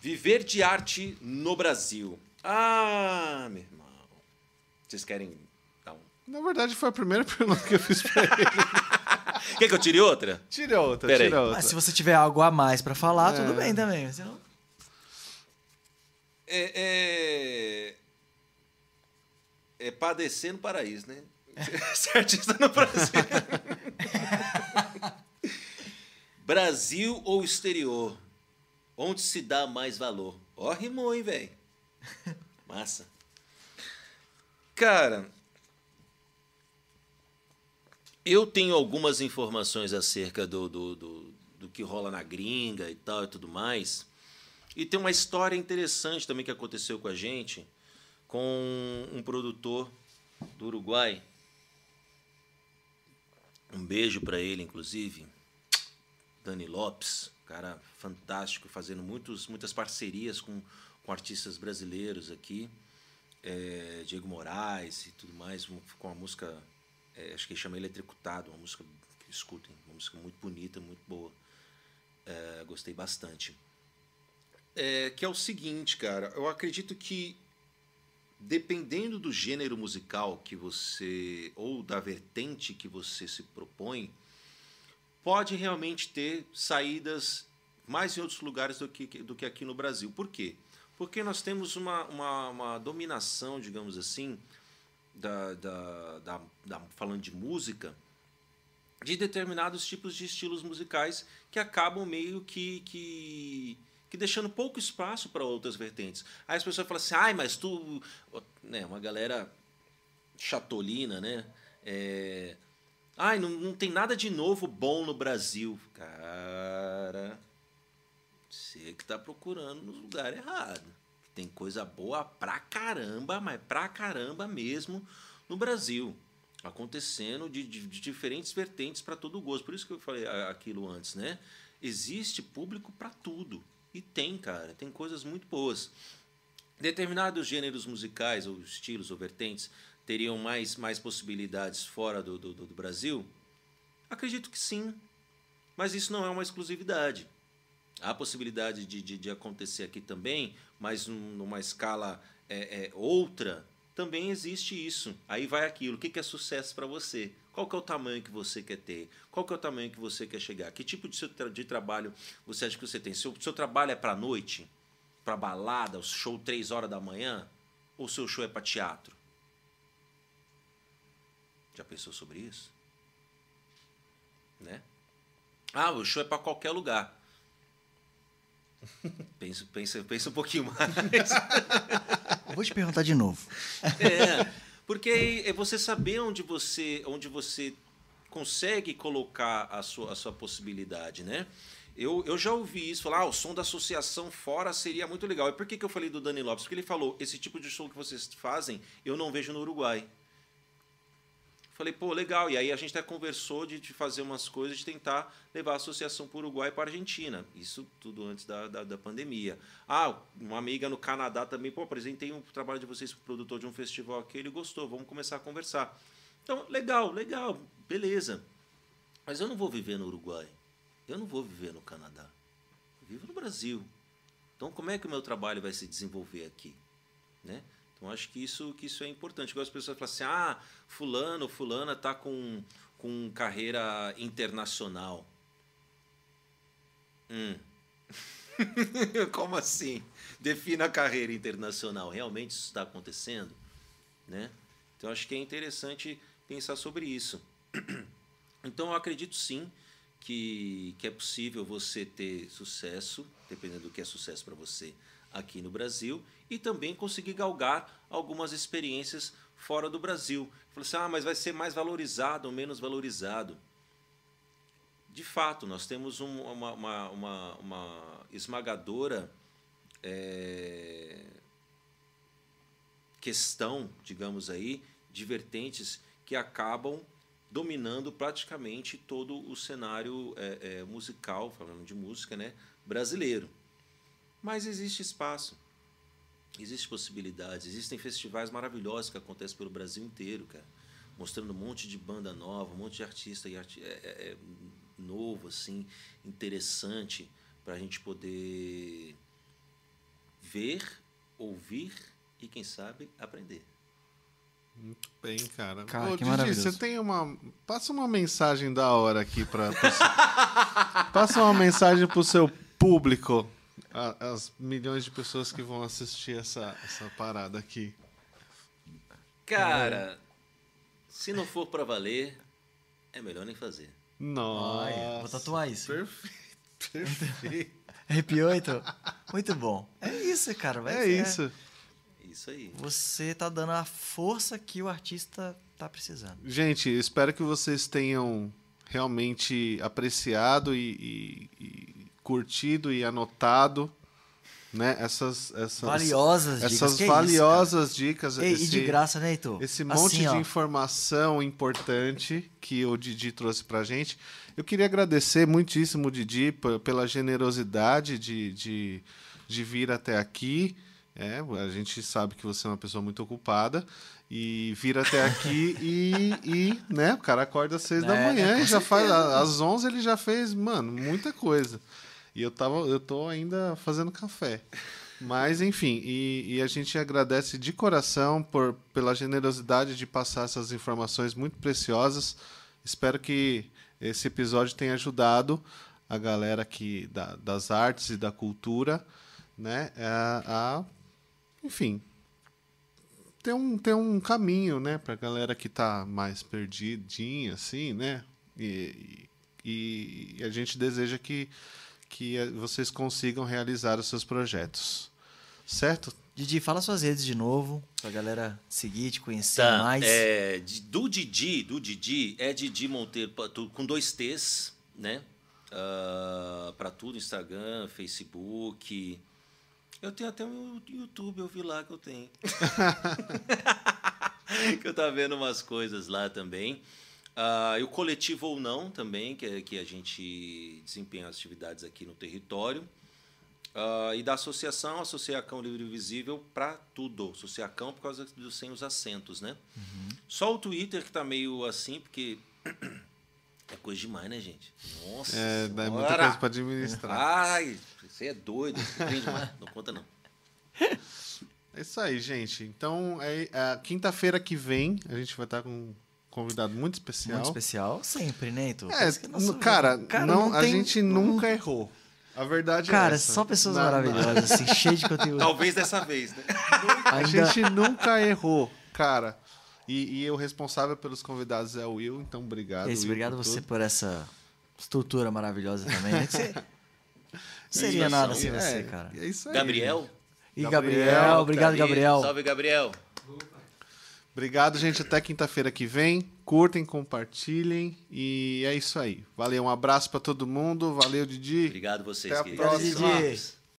Viver de arte no Brasil. Ah, meu irmão. Vocês querem dar um. Na verdade, foi a primeira pergunta que eu fiz pra ele. Quer que eu tire outra? Tira outra, Pera aí. outra. Mas se você tiver algo a mais pra falar, tudo É. bem também. Senão... É, é... é padecer no paraíso, né? Ser artista no Brasil. Brasil ou exterior? Onde se dá mais valor? Ó, rimou, hein, velho? Massa. Cara, eu tenho algumas informações acerca do, do, do, do que rola na gringa e tal e tudo mais. E tem uma história interessante também que aconteceu com a gente, com um produtor do Uruguai. Um beijo para ele, inclusive. Dani Lopes, cara fantástico, fazendo muitos, muitas parcerias com, com artistas brasileiros aqui. É, Diego Moraes e tudo mais, com uma música, é, acho que chama Eletricutado, uma música que escutem, uma música muito bonita, muito boa. É, gostei bastante. É, que é o seguinte, cara. Eu acredito que dependendo do gênero musical que você ou da vertente que você se propõe, pode realmente ter saídas mais em outros lugares do que, do que aqui no Brasil. Por quê? Porque nós temos uma, uma, uma dominação, digamos assim, da, da, da, da, falando de música, de determinados tipos de estilos musicais que acabam meio que, que, que deixando pouco espaço para outras vertentes. Aí as pessoas falam assim, ai, mas tu. Né, uma galera chatolina, né? É, ai, não, não tem nada de novo bom no Brasil. Cara, você que está procurando no lugar errado. Tem coisa boa pra caramba, mas pra caramba mesmo no Brasil. Acontecendo de, de, de diferentes vertentes para todo o gosto. Por isso que eu falei aquilo antes, né? Existe público para tudo. E tem, cara, tem coisas muito boas. Determinados gêneros musicais, ou estilos, ou vertentes, teriam mais, mais possibilidades fora do, do, do Brasil? Acredito que sim. Mas isso não é uma exclusividade. Há possibilidade de, de, de acontecer aqui também, mas numa escala é, é, outra, também existe isso. Aí vai aquilo. O que, é sucesso para você? Qual que é o tamanho que você quer ter? Qual que é o tamanho que você quer chegar? Que tipo de, seu, de trabalho você acha que você tem? Seu, seu trabalho é para noite? Para balada? O show três horas da manhã? Ou seu show é para teatro? Já pensou sobre isso? Né? Ah, o show é para qualquer lugar. Pensa, pensa, pensa um pouquinho mais. vou te perguntar de novo. É, porque é você saber onde você, onde você consegue colocar a sua, a sua possibilidade, né? Eu, eu já ouvi isso, falar, ah, o som da associação fora seria muito legal. E por que, que eu falei do Dani Lopes? Porque ele falou, esse tipo de som que vocês fazem, eu não vejo no Uruguai. Falei, pô, legal. E aí a gente até conversou de, de fazer umas coisas, de tentar levar a associação para o Uruguai e para a Argentina. Isso tudo antes da, da, da, pandemia. Ah, uma amiga no Canadá também, pô, apresentei um trabalho de vocês para o produtor de um festival aqui, ele gostou, vamos começar a conversar. Então, legal, legal, beleza. Mas eu não vou viver no Uruguai. Eu não vou viver no Canadá. Eu vivo no Brasil. Então, como é que o meu trabalho vai se desenvolver aqui? Né? Então acho que isso, que isso é importante. Igual as pessoas falam assim: ah, fulano, fulana está com, com carreira internacional. Hum. Como assim? Defina a carreira internacional. Realmente isso está acontecendo? Né? Então acho que é interessante pensar sobre isso. Então eu acredito sim que, que é possível você ter sucesso, dependendo do que é sucesso para você aqui no Brasil, e também conseguir galgar algumas experiências fora do Brasil. Falei assim, ah, mas vai ser mais valorizado ou menos valorizado. De fato, nós temos um, uma, uma, uma, uma, esmagadora é, questão, digamos aí, de vertentes que acabam dominando praticamente todo o cenário é, é, musical, falando de música, né, brasileiro. Mas existe espaço. Existem possibilidades, existem festivais maravilhosos que acontecem pelo Brasil inteiro, cara. Mostrando um monte de banda nova, um monte de artista e arti é, é, é novo, assim, interessante, para a gente poder ver, ouvir e, quem sabe, aprender. Muito bem, cara. cara Ô, que Didi, você tem uma. Passa uma mensagem da hora aqui para. Passa uma mensagem pro seu público as milhões de pessoas que vão assistir essa, essa parada aqui? Cara, se não for para valer, é melhor nem fazer. Nossa. vou tatuar isso. Perfeito. Perfeito. Arrepiou, então? Muito bom. É isso, cara. Vai é ser. isso. Isso aí. Você tá dando a força que o artista tá precisando. Gente, espero que vocês tenham realmente apreciado e, e, e curtido e anotado né? Essas, essas valiosas dicas. Essas valiosas isso, dicas. Ei, esse, e de graça, né, Heitor? Esse monte assim, de informação importante que o Didi trouxe pra gente. Eu queria agradecer muitíssimo, Didi, pela generosidade de, de, de vir até aqui. É, a gente sabe que você é uma pessoa muito ocupada e vir até aqui e, e né, o cara acorda às seis é, da manhã e já faz às onze ele já fez, mano, muita coisa. E eu, tava, eu tô ainda fazendo café. Mas, enfim, e, e, a gente agradece de coração por, pela generosidade de passar essas informações muito preciosas. Espero que esse episódio tenha ajudado a galera aqui da, das artes e da cultura, né, a, a enfim, ter um, ter um caminho, né, para a galera que está mais perdidinha, assim, né, e, e, e a gente deseja que, que vocês consigam realizar os seus projetos. Certo? Didi, fala suas redes de novo, pra galera seguir, te conhecer tá, mais. É, do Didi, do Didi, é Didi Monteiro, com dois T's, né? Uh, ah, para tudo, Instagram, Facebook. Eu tenho até um YouTube, eu vi lá que eu tenho. que eu tava vendo umas coisas lá também. Uh, e o coletivo ou não também, que, é, que a gente desempenha as atividades aqui no território. Uh, e da associação, Associacão Livre e Visível, para tudo. Associacão por causa dos sem os acentos, né? Uhum. Só o Twitter que tá meio assim, porque é coisa demais, né, gente? Nossa. É, dá muita coisa para administrar. Ai, você é doido, não conta não. É isso aí, gente. Então, é, é quinta-feira que vem, a gente vai estar com um convidado muito especial. Muito especial, sempre, né, Heitor? É, cara, cara, não, não a gente nunca errou. A verdade é Cara, é essa. só pessoas não, maravilhosas, não. assim, cheio de conteúdo. Talvez dessa vez, né? A gente nunca errou, cara. E, e o responsável pelos convidados é o Will, então obrigado. Esse, Will, obrigado por você tudo. por essa estrutura maravilhosa também, né? Você... seria nada sem é, você, cara. É isso aí. Gabriel? E Gabriel, Gabriel obrigado, Gabriel. Salve, Gabriel. Obrigado, gente. Até quinta-feira que vem. Curtem, compartilhem e é isso aí. Valeu, um abraço para todo mundo. Valeu, Didi. Obrigado vocês, Até a próxima. Didi.